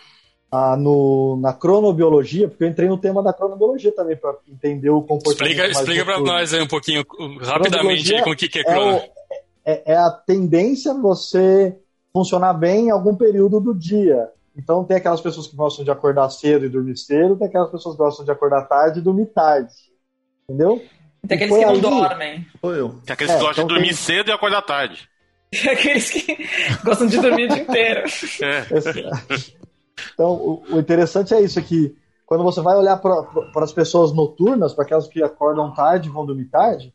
ah, no, na cronobiologia, porque eu entrei no tema da cronobiologia também para entender o comportamento. Explica, para nós aí um pouquinho, rapidamente, aí, com o que, que é é, crono. o- é- é a tendência você funcionar bem em algum período do dia. Então tem aquelas pessoas que gostam de acordar cedo e dormir cedo, tem aquelas pessoas que gostam de acordar tarde e dormir tarde. Entendeu? Tem aqueles foi que não aí- dormem. Sou eu. Tem aqueles É, que gostam então de dormir tem- cedo e acordar tarde. Tem aqueles que gostam de dormir o dia inteiro. É. Esse- Então, o, o interessante é isso, é que quando você vai olhar para as pessoas noturnas, para aquelas que acordam tarde e vão dormir tarde,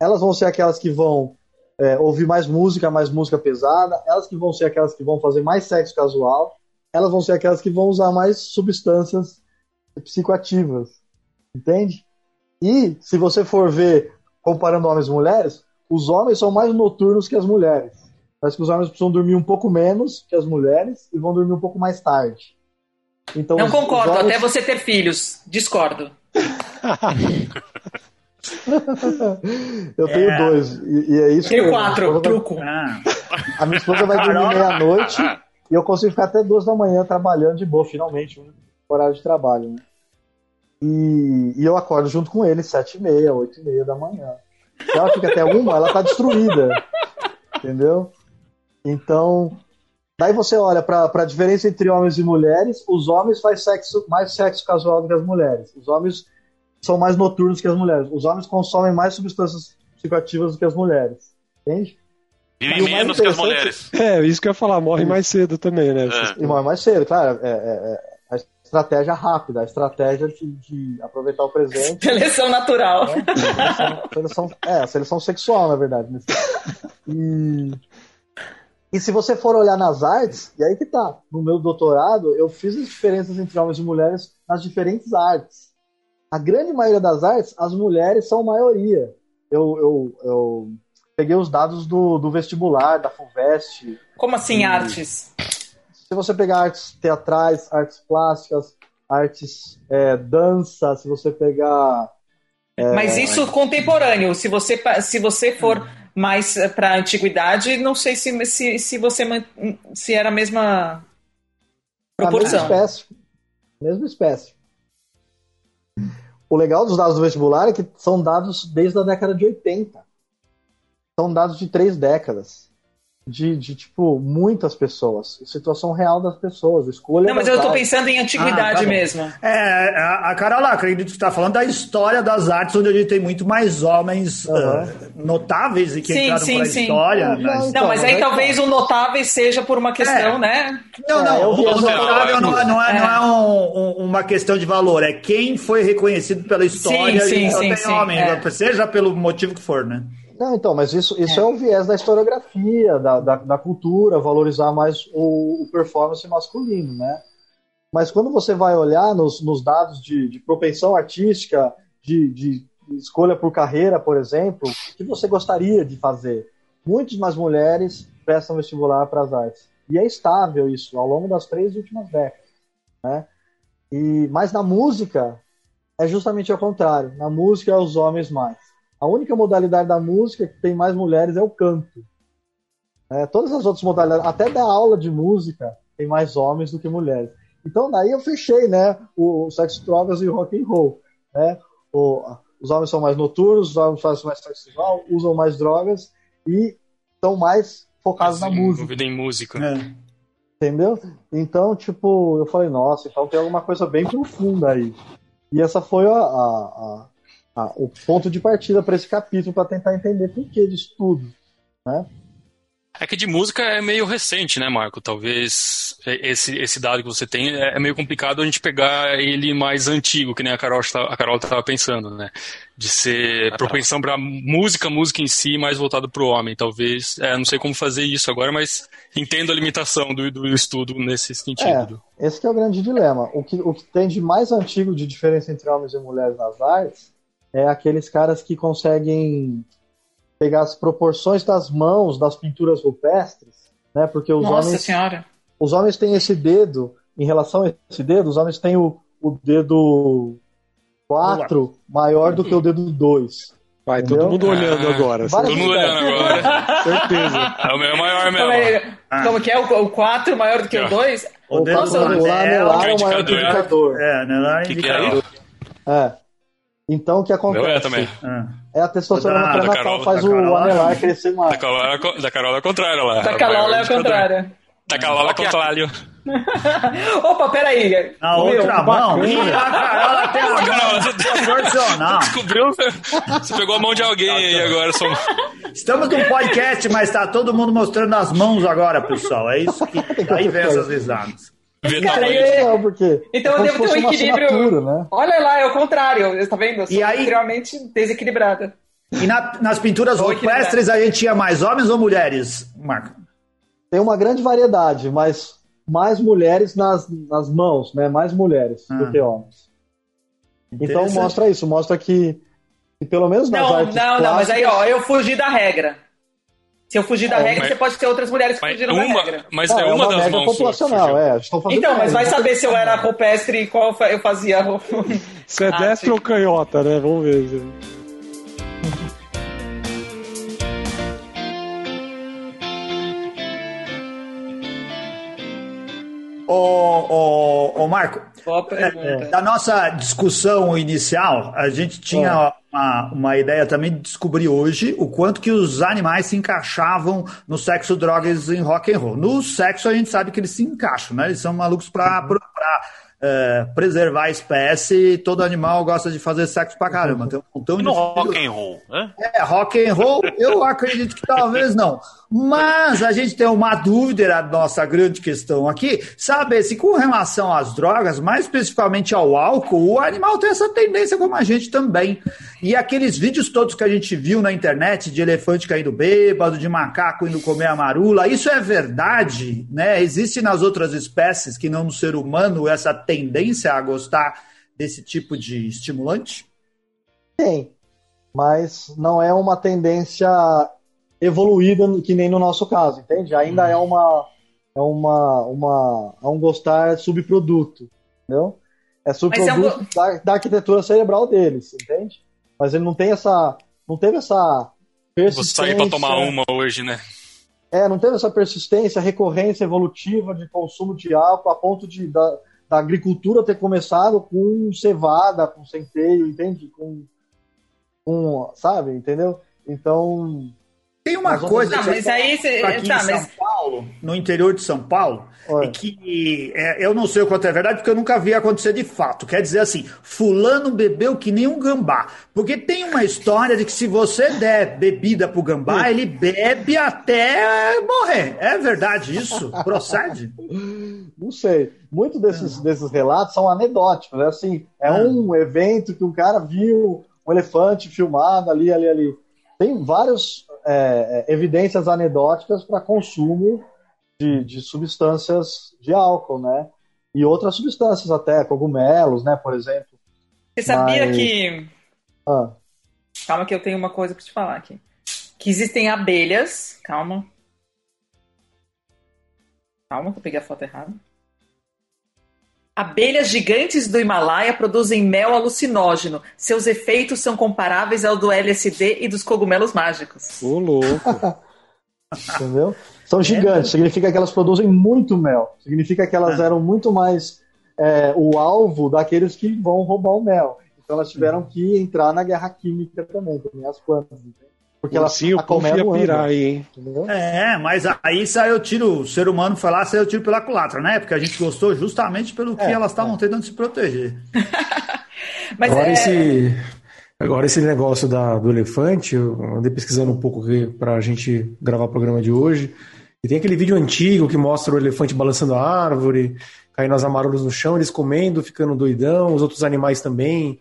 elas vão ser aquelas que vão é, ouvir mais música, mais música pesada, elas que vão ser aquelas que vão fazer mais sexo casual, elas vão ser aquelas que vão usar mais substâncias psicoativas, entende? E se você for ver, comparando homens e mulheres, os homens são mais noturnos que as mulheres. Parece que os homens precisam dormir um pouco menos que as mulheres e vão dormir um pouco mais tarde. Então, Não concordo, homens- até você ter filhos. Discordo. Eu tenho É. dois. E, e é isso Tenho mesmo. quatro, truco. Ah, vai- A minha esposa vai dormir meia-noite e eu consigo ficar até duas da manhã trabalhando de boa, finalmente, um horário de trabalho. Né? E, e eu acordo junto com ele, sete e meia, oito e meia da manhã. Se ela fica até uma, ela tá destruída. Entendeu? Então, daí você olha para a diferença entre homens e mulheres, os homens fazem sexo, mais sexo casual do que as mulheres. Os homens são mais noturnos que as mulheres. Os homens consomem mais substâncias psicoativas do que as mulheres. Entende? E Vivem mais menos que as mulheres. É, isso que eu ia falar, morre mais cedo também, né? É. E morre mais cedo, claro. É, é- é a estratégia rápida, a estratégia de, de aproveitar o presente. Seleção natural. né? Seleção- seleção- é, a seleção sexual, na verdade. nesse caso. E, e se você for olhar nas artes, e aí que tá, no meu doutorado, eu fiz as diferenças entre homens e mulheres nas diferentes artes. A grande maioria das artes, as mulheres são maioria. Eu, eu, eu peguei os dados do, do vestibular, da FUVEST, Como assim, artes? se você pegar artes teatrais, artes plásticas, artes é, dança, se você pegar. Mas isso contemporâneo. Se você, se você for mais para a antiguidade, não sei se, se, se você se era a mesma A mesma proporção. espécie. Mesma espécie. O legal dos dados do vestibular é que são dados desde a década de 80. São dados de três décadas. De, de, tipo, muitas pessoas. Situação real das pessoas. Escolha. Não, mas eu estou artes. pensando em antiguidade Ah, tá mesmo. É, a, a Carola, acredito que está falando da história das artes, onde a gente tem muito mais homens Aham. eh, notáveis e que Sim, entraram sim, para a sim. história. Não, mas- não, Não, Então, mas aí aí talvez tá. o notável seja por uma questão, É. né? Não, É, não, o notável não é, não é, não é É. um- um- uma questão de valor, é quem foi reconhecido pela história sim, e só sim, tem sim, homem, é. seja pelo motivo que for, né? Não, então, mas isso, isso é. É. o viés da historiografia, da, da, da cultura, valorizar mais o, o performance masculino, né? Mas quando você vai olhar nos, nos dados de, de propensão artística, de, de escolha por carreira, por exemplo, o que você gostaria de fazer? Muitas mais mulheres prestam vestibular para as artes. E é estável isso ao longo das três últimas décadas, né? E, mas na música é justamente ao contrário. Na música é os homens mais. A única modalidade da música que tem mais mulheres é o canto. É, todas as outras modalidades, até da aula de música, tem mais homens do que mulheres. Então daí eu fechei, né, o, o sexo, drogas e o rock and roll, né? O- os homens são mais noturnos, os homens fazem mais sexo sexual, usam mais drogas e estão mais focados na música. Envolvido em música. É. Entendeu? Então, tipo, eu falei, nossa, então tem alguma coisa bem profunda aí. E essa foi a, a, a, a, o ponto de partida para esse capítulo para tentar entender por que disso tudo, né? É que de música é meio recente, né, Marco? Talvez esse, esse dado que você tem é, é meio complicado a gente pegar ele mais antigo, que nem a Carol a Carol estava pensando, né? De ser ah, propensão para música, música em si, mais voltado para o homem. Talvez, é, não sei como fazer isso agora, mas entendo a limitação do, do estudo nesse sentido. É, esse é o grande dilema. O que, o que tem de mais antigo de diferença entre homens e mulheres nas artes é aqueles caras que conseguem pegar as proporções das mãos das pinturas rupestres, né? Porque os Nossa homens. Senhora. Os homens têm esse dedo, em relação a esse dedo, os homens têm o, o dedo 4 maior do que o dedo 2. Vai, Entendeu? todo mundo olhando ah, agora. Todo mundo olhando agora. Certeza. É o meu maior mesmo. Como, ah. como que é? O 4 maior do que o 2? O, o, Nossa, o, o anelar é o maior do indicador. É, anelar é indicador. É. Então o que acontece? Meu é também. É a testosterona pré-natal faz o anelar crescer mais. Da Carola, da Carola é o contrário lá. Da Carola é o contrário. Da Carola é o contrário. Opa, peraí. Na outra mão. Ih, a Carola tem uma mão proporcional. Descobriu? Você pegou a mão de alguém aí agora. Só... Estamos num podcast, mas tá todo mundo mostrando as mãos agora, pessoal. É isso que... Aí vem essas risadas. Cara, eu... porque então eu devo ter um equilíbrio. Né? Olha lá, é o contrário, tá vendo? Eu sou e aí... extremamente desequilibrada. E na, nas pinturas rupestres a gente tinha mais homens ou mulheres, Marco? Tem uma grande variedade, mas mais mulheres nas, nas mãos, né? Mais mulheres ah. do que homens. Então mostra isso, mostra que, que pelo menos nas não, artes Não, não, mas aí ó, eu fugi da regra. Se eu fugir da é, regra, mas, você pode ter outras mulheres que fugiram uma, da regra. Mas é, é uma, uma das mãos populacional, é. Então, mas vai saber se eu era rupestre e qual eu fazia. Você é ah, ou canhota, né? Vamos ver. Ô, ô, ô Marco, é, da nossa discussão inicial, a gente tinha uma, uma ideia também de descobrir hoje o quanto que os animais se encaixavam no sexo, drogas e rock and roll. No sexo a gente sabe que eles se encaixam, né? Eles são malucos para uhum é, preservar a espécie, todo animal gosta de fazer sexo pra caramba. Tem um montão de. No rock and roll, né? É, rock and roll, eu acredito que talvez não. Mas a gente tem uma dúvida a nossa grande questão aqui, saber se com relação às drogas, mais especificamente ao álcool, o animal tem essa tendência como a gente também. E aqueles vídeos todos que a gente viu na internet de elefante caindo bêbado, de macaco indo comer a marula, isso é verdade, né? Existe nas outras espécies que não no ser humano essa tendência a gostar desse tipo de estimulante? Tem, mas não é uma tendência evoluída que nem no nosso caso, entende? Ainda hum. é uma é uma uma é um gostar subproduto, entendeu? É subproduto é um... da, da, arquitetura cerebral deles, entende? Mas ele não tem essa não teve essa persistência. Vou sair para tomar uma hoje, né? É, não teve essa persistência, recorrência evolutiva de consumo de álcool a ponto de da, da agricultura ter começado com cevada, com centeio, entende? Com, com sabe, entendeu? Então. Tem uma coisa não, mas aí cê, aqui tá, em São mas... Paulo, no interior de São Paulo, é que é, eu não sei o quanto é verdade, porque eu nunca vi acontecer de fato. Quer dizer assim, fulano bebeu que nem um gambá. Porque tem uma história de que se você der bebida pro gambá, ele bebe até morrer. É verdade isso? Procede? Não sei. Muitos desses, é. desses relatos são anedóticos. É assim, é, é um evento que um cara viu um elefante filmado ali, ali, ali. Tem várias é, é evidências anedóticas para consumo de, de substâncias de álcool, né? E outras substâncias até, cogumelos, né, por exemplo. Você sabia Mas... que. Ah. Calma que eu tenho uma coisa para te falar aqui. Que existem abelhas. Calma. Calma, que eu peguei a foto errada. Abelhas gigantes do Himalaia produzem mel alucinógeno. Seus efeitos são comparáveis ao do LSD e dos cogumelos mágicos. Ô, louco! Entendeu? São é, gigantes, é. significa que elas produzem muito mel. Significa que elas é. eram muito mais é, o alvo daqueles que vão roubar o mel. Então elas tiveram que entrar na guerra química também, também as plantas. Entende? Porque ela Sim, o povo ia pirar aí, hein? É, mas aí saiu tiro, o ser humano foi lá, saiu tiro pela culatra, né? Porque a gente gostou justamente pelo que é, elas estavam é. tentando se proteger. mas Agora é... esse Agora, esse negócio da, do elefante, eu andei pesquisando um pouco para a gente gravar o programa de hoje. E tem aquele vídeo antigo que mostra o elefante balançando a árvore, caindo as amarolas no chão, eles comendo, ficando doidão, os outros animais também.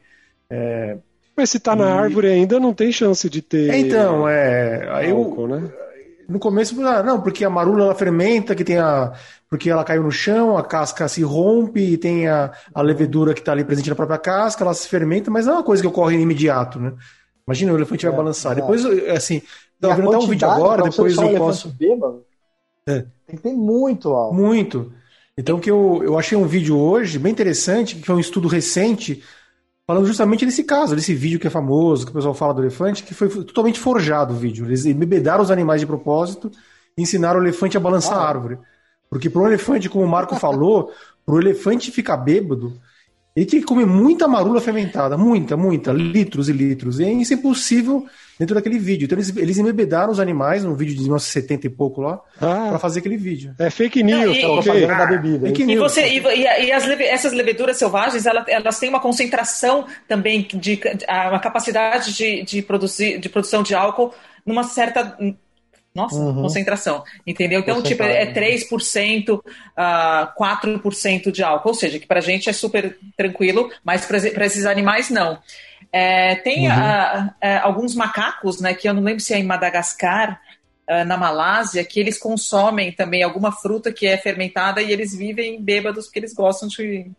É... Mas se tá na e... árvore ainda, não tem chance de ter. Então, é. Aí álcool, eu, né? No começo, ah, não, porque a marula ela fermenta, que tem a. Porque ela caiu no chão, a casca se rompe e tem a, a levedura que está ali presente na própria casca, ela se fermenta, mas não é uma coisa que ocorre imediato, né? Imagina o elefante vai é, balançar. É. Depois, assim, vou dar um vídeo agora, depois eu posso. Bêbado, é. Tem que ter muito álcool. Muito. Então que eu, eu achei um vídeo hoje bem interessante, que foi um estudo recente, falando justamente desse caso, desse vídeo que é famoso, que o pessoal fala do elefante, que foi totalmente forjado o vídeo. Eles embebedaram os animais de propósito e ensinaram o elefante a balançar ah. a árvore. Porque para um elefante, como o Marco falou, para o elefante ficar bêbado, ele tem que comer muita marula fermentada, muita, muita, litros e litros. E isso é impossível dentro daquele vídeo. Então eles, eles embebedaram os animais num vídeo de 1970 e pouco lá ah, para fazer aquele vídeo. É fake news, e, tá ok? Da bebida. Fake news. E, você, e, e as, essas leveduras selvagens, elas, elas têm uma concentração também de, de uma capacidade de, de, produzir, de produção de álcool numa certa nossa, uhum. concentração. Entendeu? Então, tipo, é 3%, uh, 4% de álcool. Ou seja, que pra gente é super tranquilo, mas para esses animais não. É, tem uhum. uh, uh, alguns macacos, né, que eu não lembro se é em Madagascar, uh, na Malásia, que eles consomem também alguma fruta que é fermentada e eles vivem bêbados porque eles gostam de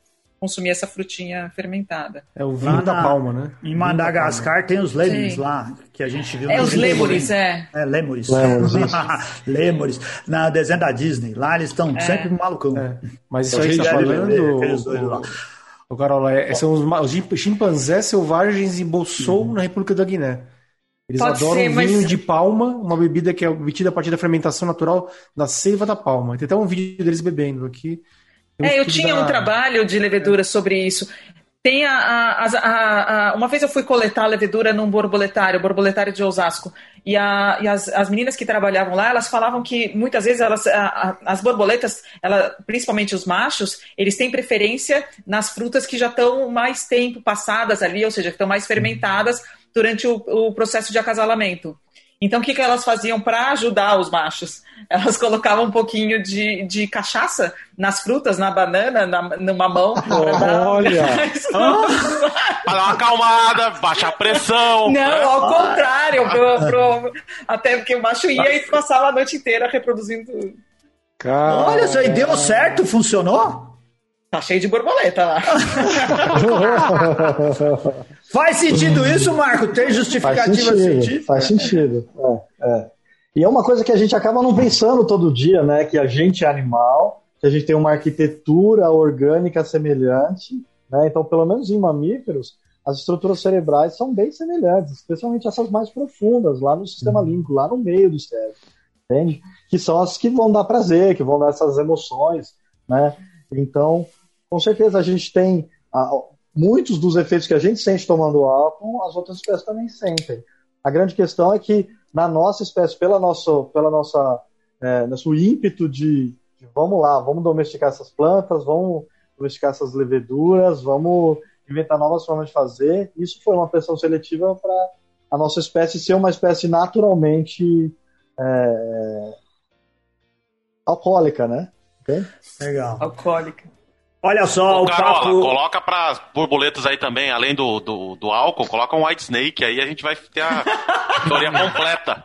consumir essa frutinha fermentada. É o vinho da palma, né? Em Madagascar tem os lemures lá, que a gente viu. É os lemures, é. É, lemures. Lemures. Na desenho da Disney. Lá eles estão é. sempre malucão. É. Mas isso aí está falando... O, Carola, é, são os, os chimpanzés selvagens em Bossou, uhum. na República da Guiné. Eles Pode adoram ser, vinho mas... de palma, uma bebida que é obtida a partir da fermentação natural da seiva da palma. Tem até um vídeo deles bebendo aqui. É, eu tinha da... um trabalho de levedura sobre isso. Tem a, a, a, a, Uma vez eu fui coletar levedura num borboletário, borboletário de Osasco. E, a, e as, as meninas que trabalhavam lá, elas falavam que muitas vezes elas, as borboletas, ela, principalmente os machos, eles têm preferência nas frutas que já estão mais tempo passadas ali, ou seja, que estão mais fermentadas durante o, o processo de acasalamento. Então, o que, que elas faziam para ajudar os machos? Elas colocavam um pouquinho de, de cachaça nas frutas, na banana, na, no mamão. Olha! Para dar uma acalmada, baixar a pressão. Não, ao contrário. Pro, pro, até porque o macho ia e passava a noite inteira reproduzindo. Caramba. Olha, isso aí deu certo, funcionou? Tá cheio de borboleta lá. Faz sentido isso, Marco? Tem justificativa faz sentido, científica? Faz sentido. É, é. E é uma coisa que a gente acaba não pensando todo dia, né? Que a gente é animal, que a gente tem uma arquitetura orgânica semelhante, né? Então, pelo menos em mamíferos, as estruturas cerebrais são bem semelhantes, especialmente essas mais profundas, lá no sistema uhum. límbico, lá no meio do cérebro, entende? Que são as que vão dar prazer, que vão dar essas emoções, né? Então, com certeza a gente tem a, muitos dos efeitos que a gente sente tomando álcool, as outras espécies também sentem. A grande questão é que na nossa espécie, pela nossa, pela nossa, é, nosso ímpeto de, de, vamos lá, vamos domesticar essas plantas, vamos domesticar essas leveduras, vamos inventar novas formas de fazer. Isso foi uma pressão seletiva para a nossa espécie ser uma espécie naturalmente é, alcoólica, né? Okay? Legal. Alcoólica. Olha só, Ô, o Carola, papo... coloca para borboletas aí também, além do, do, do, álcool, coloca um white snake, aí a gente vai ter a teoria completa.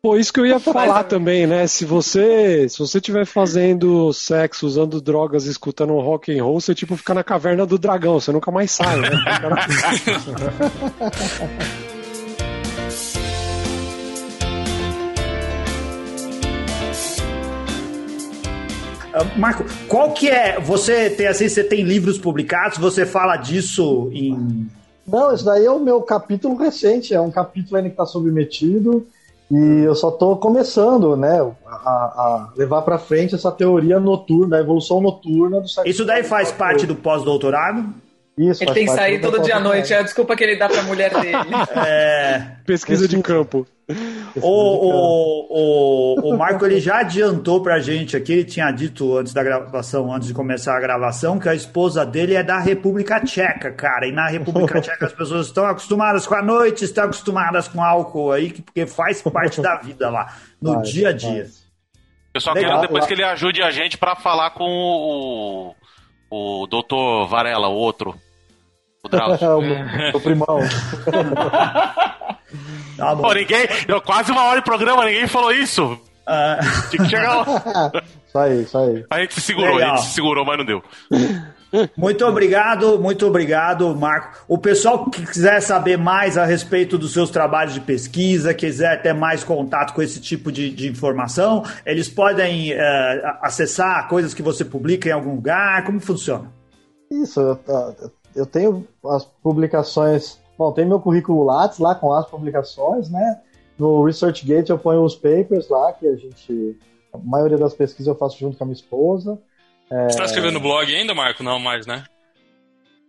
Pô, isso que eu ia falar também, né? Se você se você estiver fazendo sexo usando drogas, escutando rock and roll, você tipo fica na caverna do dragão, você nunca mais sai, né? Marco, qual que é? Você tem assim, você tem livros publicados? Você fala disso em? Não, isso daí é o meu capítulo recente. É um capítulo ainda que está submetido e eu só estou começando, né, a, a levar para frente essa teoria noturna, a evolução noturna do. Isso daí faz parte do pós-doutorado? Isso, ele tem que sair todo dia à noite. É a desculpa que ele dá para a mulher dele. É... Pesquisa de campo. O, o, o, o Marco ele já adiantou pra gente aqui, ele tinha dito antes da gravação, antes de começar a gravação, que a esposa dele é da República Tcheca, cara. E na República Tcheca as pessoas estão acostumadas com a noite, estão acostumadas com álcool aí, porque faz parte da vida lá, no faz, dia a dia. Eu só Legal, quero depois que ele ajude a gente para falar com o, o doutor Varela, o outro. O Drauzio. o, o primão. Tá Pô, ninguém. Quase uma hora de programa, ninguém falou isso. Ah. Tinha que chegar lá. Isso aí, isso aí. A gente se segurou, Legal. a gente se segurou, mas não deu. Muito obrigado, muito obrigado, Marco. O pessoal que quiser saber mais a respeito dos seus trabalhos de pesquisa, quiser ter mais contato com esse tipo de, de informação, eles podem uh, acessar coisas que você publica em algum lugar? Como funciona? Isso, eu, eu tenho as publicações Bom, tem meu currículo Lattes lá com as publicações, né? No ResearchGate eu ponho os papers lá, que a gente. A maioria das pesquisas eu faço junto com a minha esposa. É... Você está escrevendo blog ainda, Marco? Não mais, né?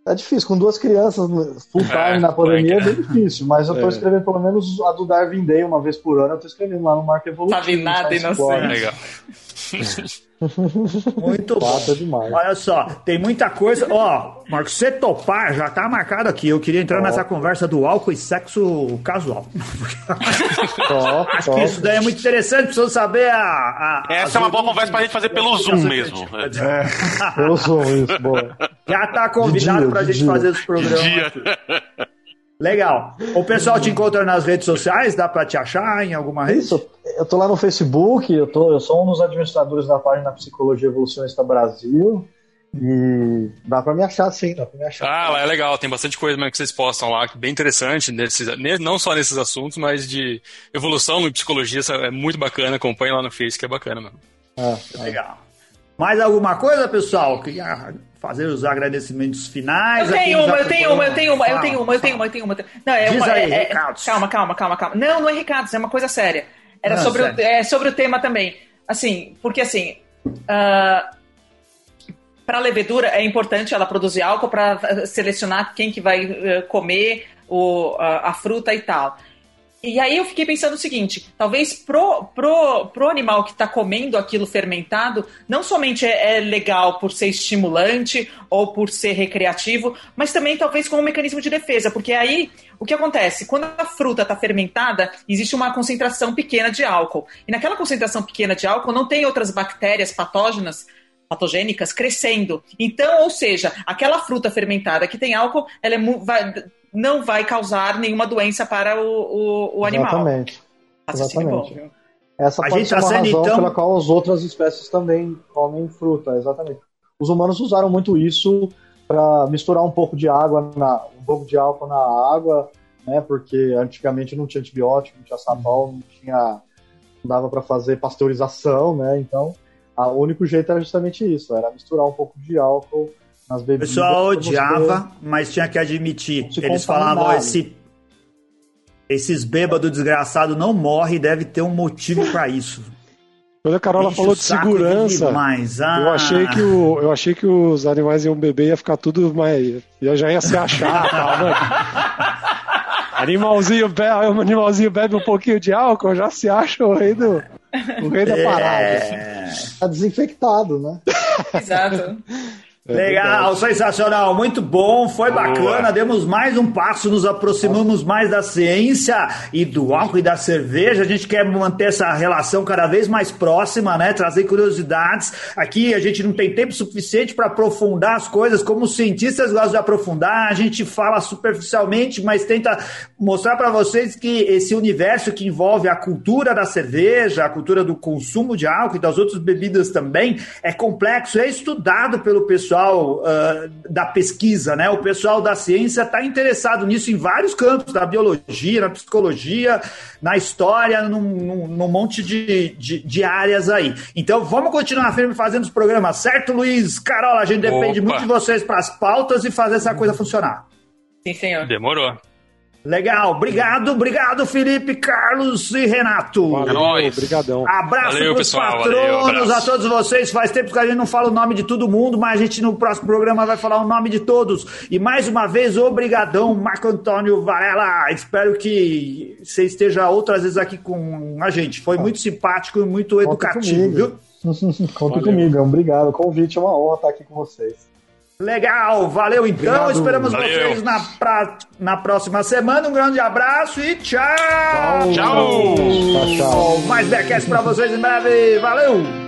É difícil, com duas crianças full time é, na pandemia é, é bem difícil, mas eu estou é. escrevendo pelo menos a do Darwin Day uma vez por ano, eu estou escrevendo lá no Marco Evolutivo. Sabe nada inocente. Legal. Muito bom. Demais. Olha só, tem muita coisa. Ó, Marcos, você topar, já tá marcado aqui. Eu queria entrar nessa conversa do álcool e sexo casual. top, Acho top. que isso daí é muito interessante, precisa saber a. a Essa é uma boa conversa pra gente fazer pelo Zoom mesmo. É, pelo Zoom, isso, boa. Já tá convidado dia, pra gente dia. fazer esse programa. Legal. O pessoal te encontra nas redes sociais? Dá para te achar em alguma rede? Isso, eu tô lá no Facebook, eu, tô, eu sou um dos administradores da página Psicologia Evolucionista Brasil. E dá pra me achar, sim, dá pra me achar. Ah, lá é legal, tem bastante coisa mesmo que vocês postam lá, bem interessante, nesses, não só nesses assuntos, mas de evolução e psicologia, é muito bacana, acompanha lá no Face, que é bacana mesmo. Ah, Legal. Mais alguma coisa, pessoal? Queria fazer os agradecimentos finais. Eu tenho uma, eu tenho uma, eu tenho uma, eu tenho uma, eu tenho uma, eu tenho uma. Não, é Diz uma, aí, é, é, calma, calma, calma, calma. Não, não é recados, é uma coisa séria. Era não, sobre, o, é, sobre o tema também. Assim, porque assim, uh, ah, para a levedura é importante ela produzir álcool para selecionar quem que vai uh, comer o, a, a fruta e tal. E aí eu fiquei pensando o seguinte: talvez pro, pro, pro animal que está comendo aquilo fermentado, não somente é, é, legal por ser estimulante ou por ser recreativo, mas também talvez como um mecanismo de defesa, porque aí o que acontece? Quando a fruta está fermentada, existe uma concentração pequena de álcool. E naquela concentração pequena de álcool não tem outras bactérias patógenas patogênicas crescendo. Então, ou seja, aquela fruta fermentada que tem álcool, ela é, vai, não vai causar nenhuma doença para o, o, o animal. Exatamente. Exatamente. Essa a pode ser uma razão então... pela qual as outras espécies também comem fruta, exatamente. Os humanos usaram muito isso para misturar um pouco de água, na, um pouco de álcool na água, né? Porque antigamente não tinha antibiótico, não tinha sabão, não tinha, não dava para fazer pasteurização, né? Então, o único jeito era justamente isso, era misturar um pouco de álcool. O pessoal odiava, mas tinha que admitir. Eles falavam, esse, esses bêbados desgraçados não morrem, deve ter um motivo para isso. Quando a Carola Enche falou de segurança, ah. eu, achei que o, eu achei que os animais iam beber ia ficar tudo mais. Já ia se achar, tal, né? Animalzinho bebe, animalzinho bebe um pouquinho de álcool, já se acha o rei, do, o rei da parada. É... Tá desinfectado, né? Exato. É Legal, sensacional, muito bom, foi Boa. bacana, demos mais um passo, nos aproximamos mais da ciência e do álcool e da cerveja. A gente quer manter essa relação cada vez mais próxima, né? Trazer curiosidades. Aqui a gente não tem tempo suficiente para aprofundar as coisas como os cientistas gostam de aprofundar. A gente fala superficialmente, mas tenta mostrar para vocês que esse universo que envolve a cultura da cerveja, a cultura do consumo de álcool e das outras bebidas também, é complexo, é estudado pelo pessoal pessoal uh, da pesquisa, né? O pessoal da ciência está interessado nisso em vários campos, na biologia, na psicologia, na história, num, num, num monte de, de, de, áreas aí. Então vamos continuar firme fazendo os programas, certo, Luiz? Carola, a gente depende Opa. muito de vocês para as pautas e fazer essa coisa funcionar. Sim, senhor. Demorou. Legal, obrigado, obrigado Felipe, Carlos e Renato. Valeu, É nóis. Obrigadão. Abraço Valeu, pros pessoal, patronos, valeu, abraço. a todos vocês. Faz tempo que a gente não fala o nome de todo mundo, mas a gente no próximo programa vai falar o nome de todos. E mais uma vez, obrigadão, Marco Antônio Varela. Espero que você esteja outras vezes aqui com a gente. Foi muito simpático e muito educativo, comigo. viu? Conta comigo, é um obrigado. O convite é uma honra estar aqui com vocês. Legal, valeu então. Obrigado. Esperamos Valeu. vocês na, pra- na próxima semana. Um grande abraço e tchau! Tchau! Tchau, tchau. Mais Backcast pra vocês em breve. Valeu!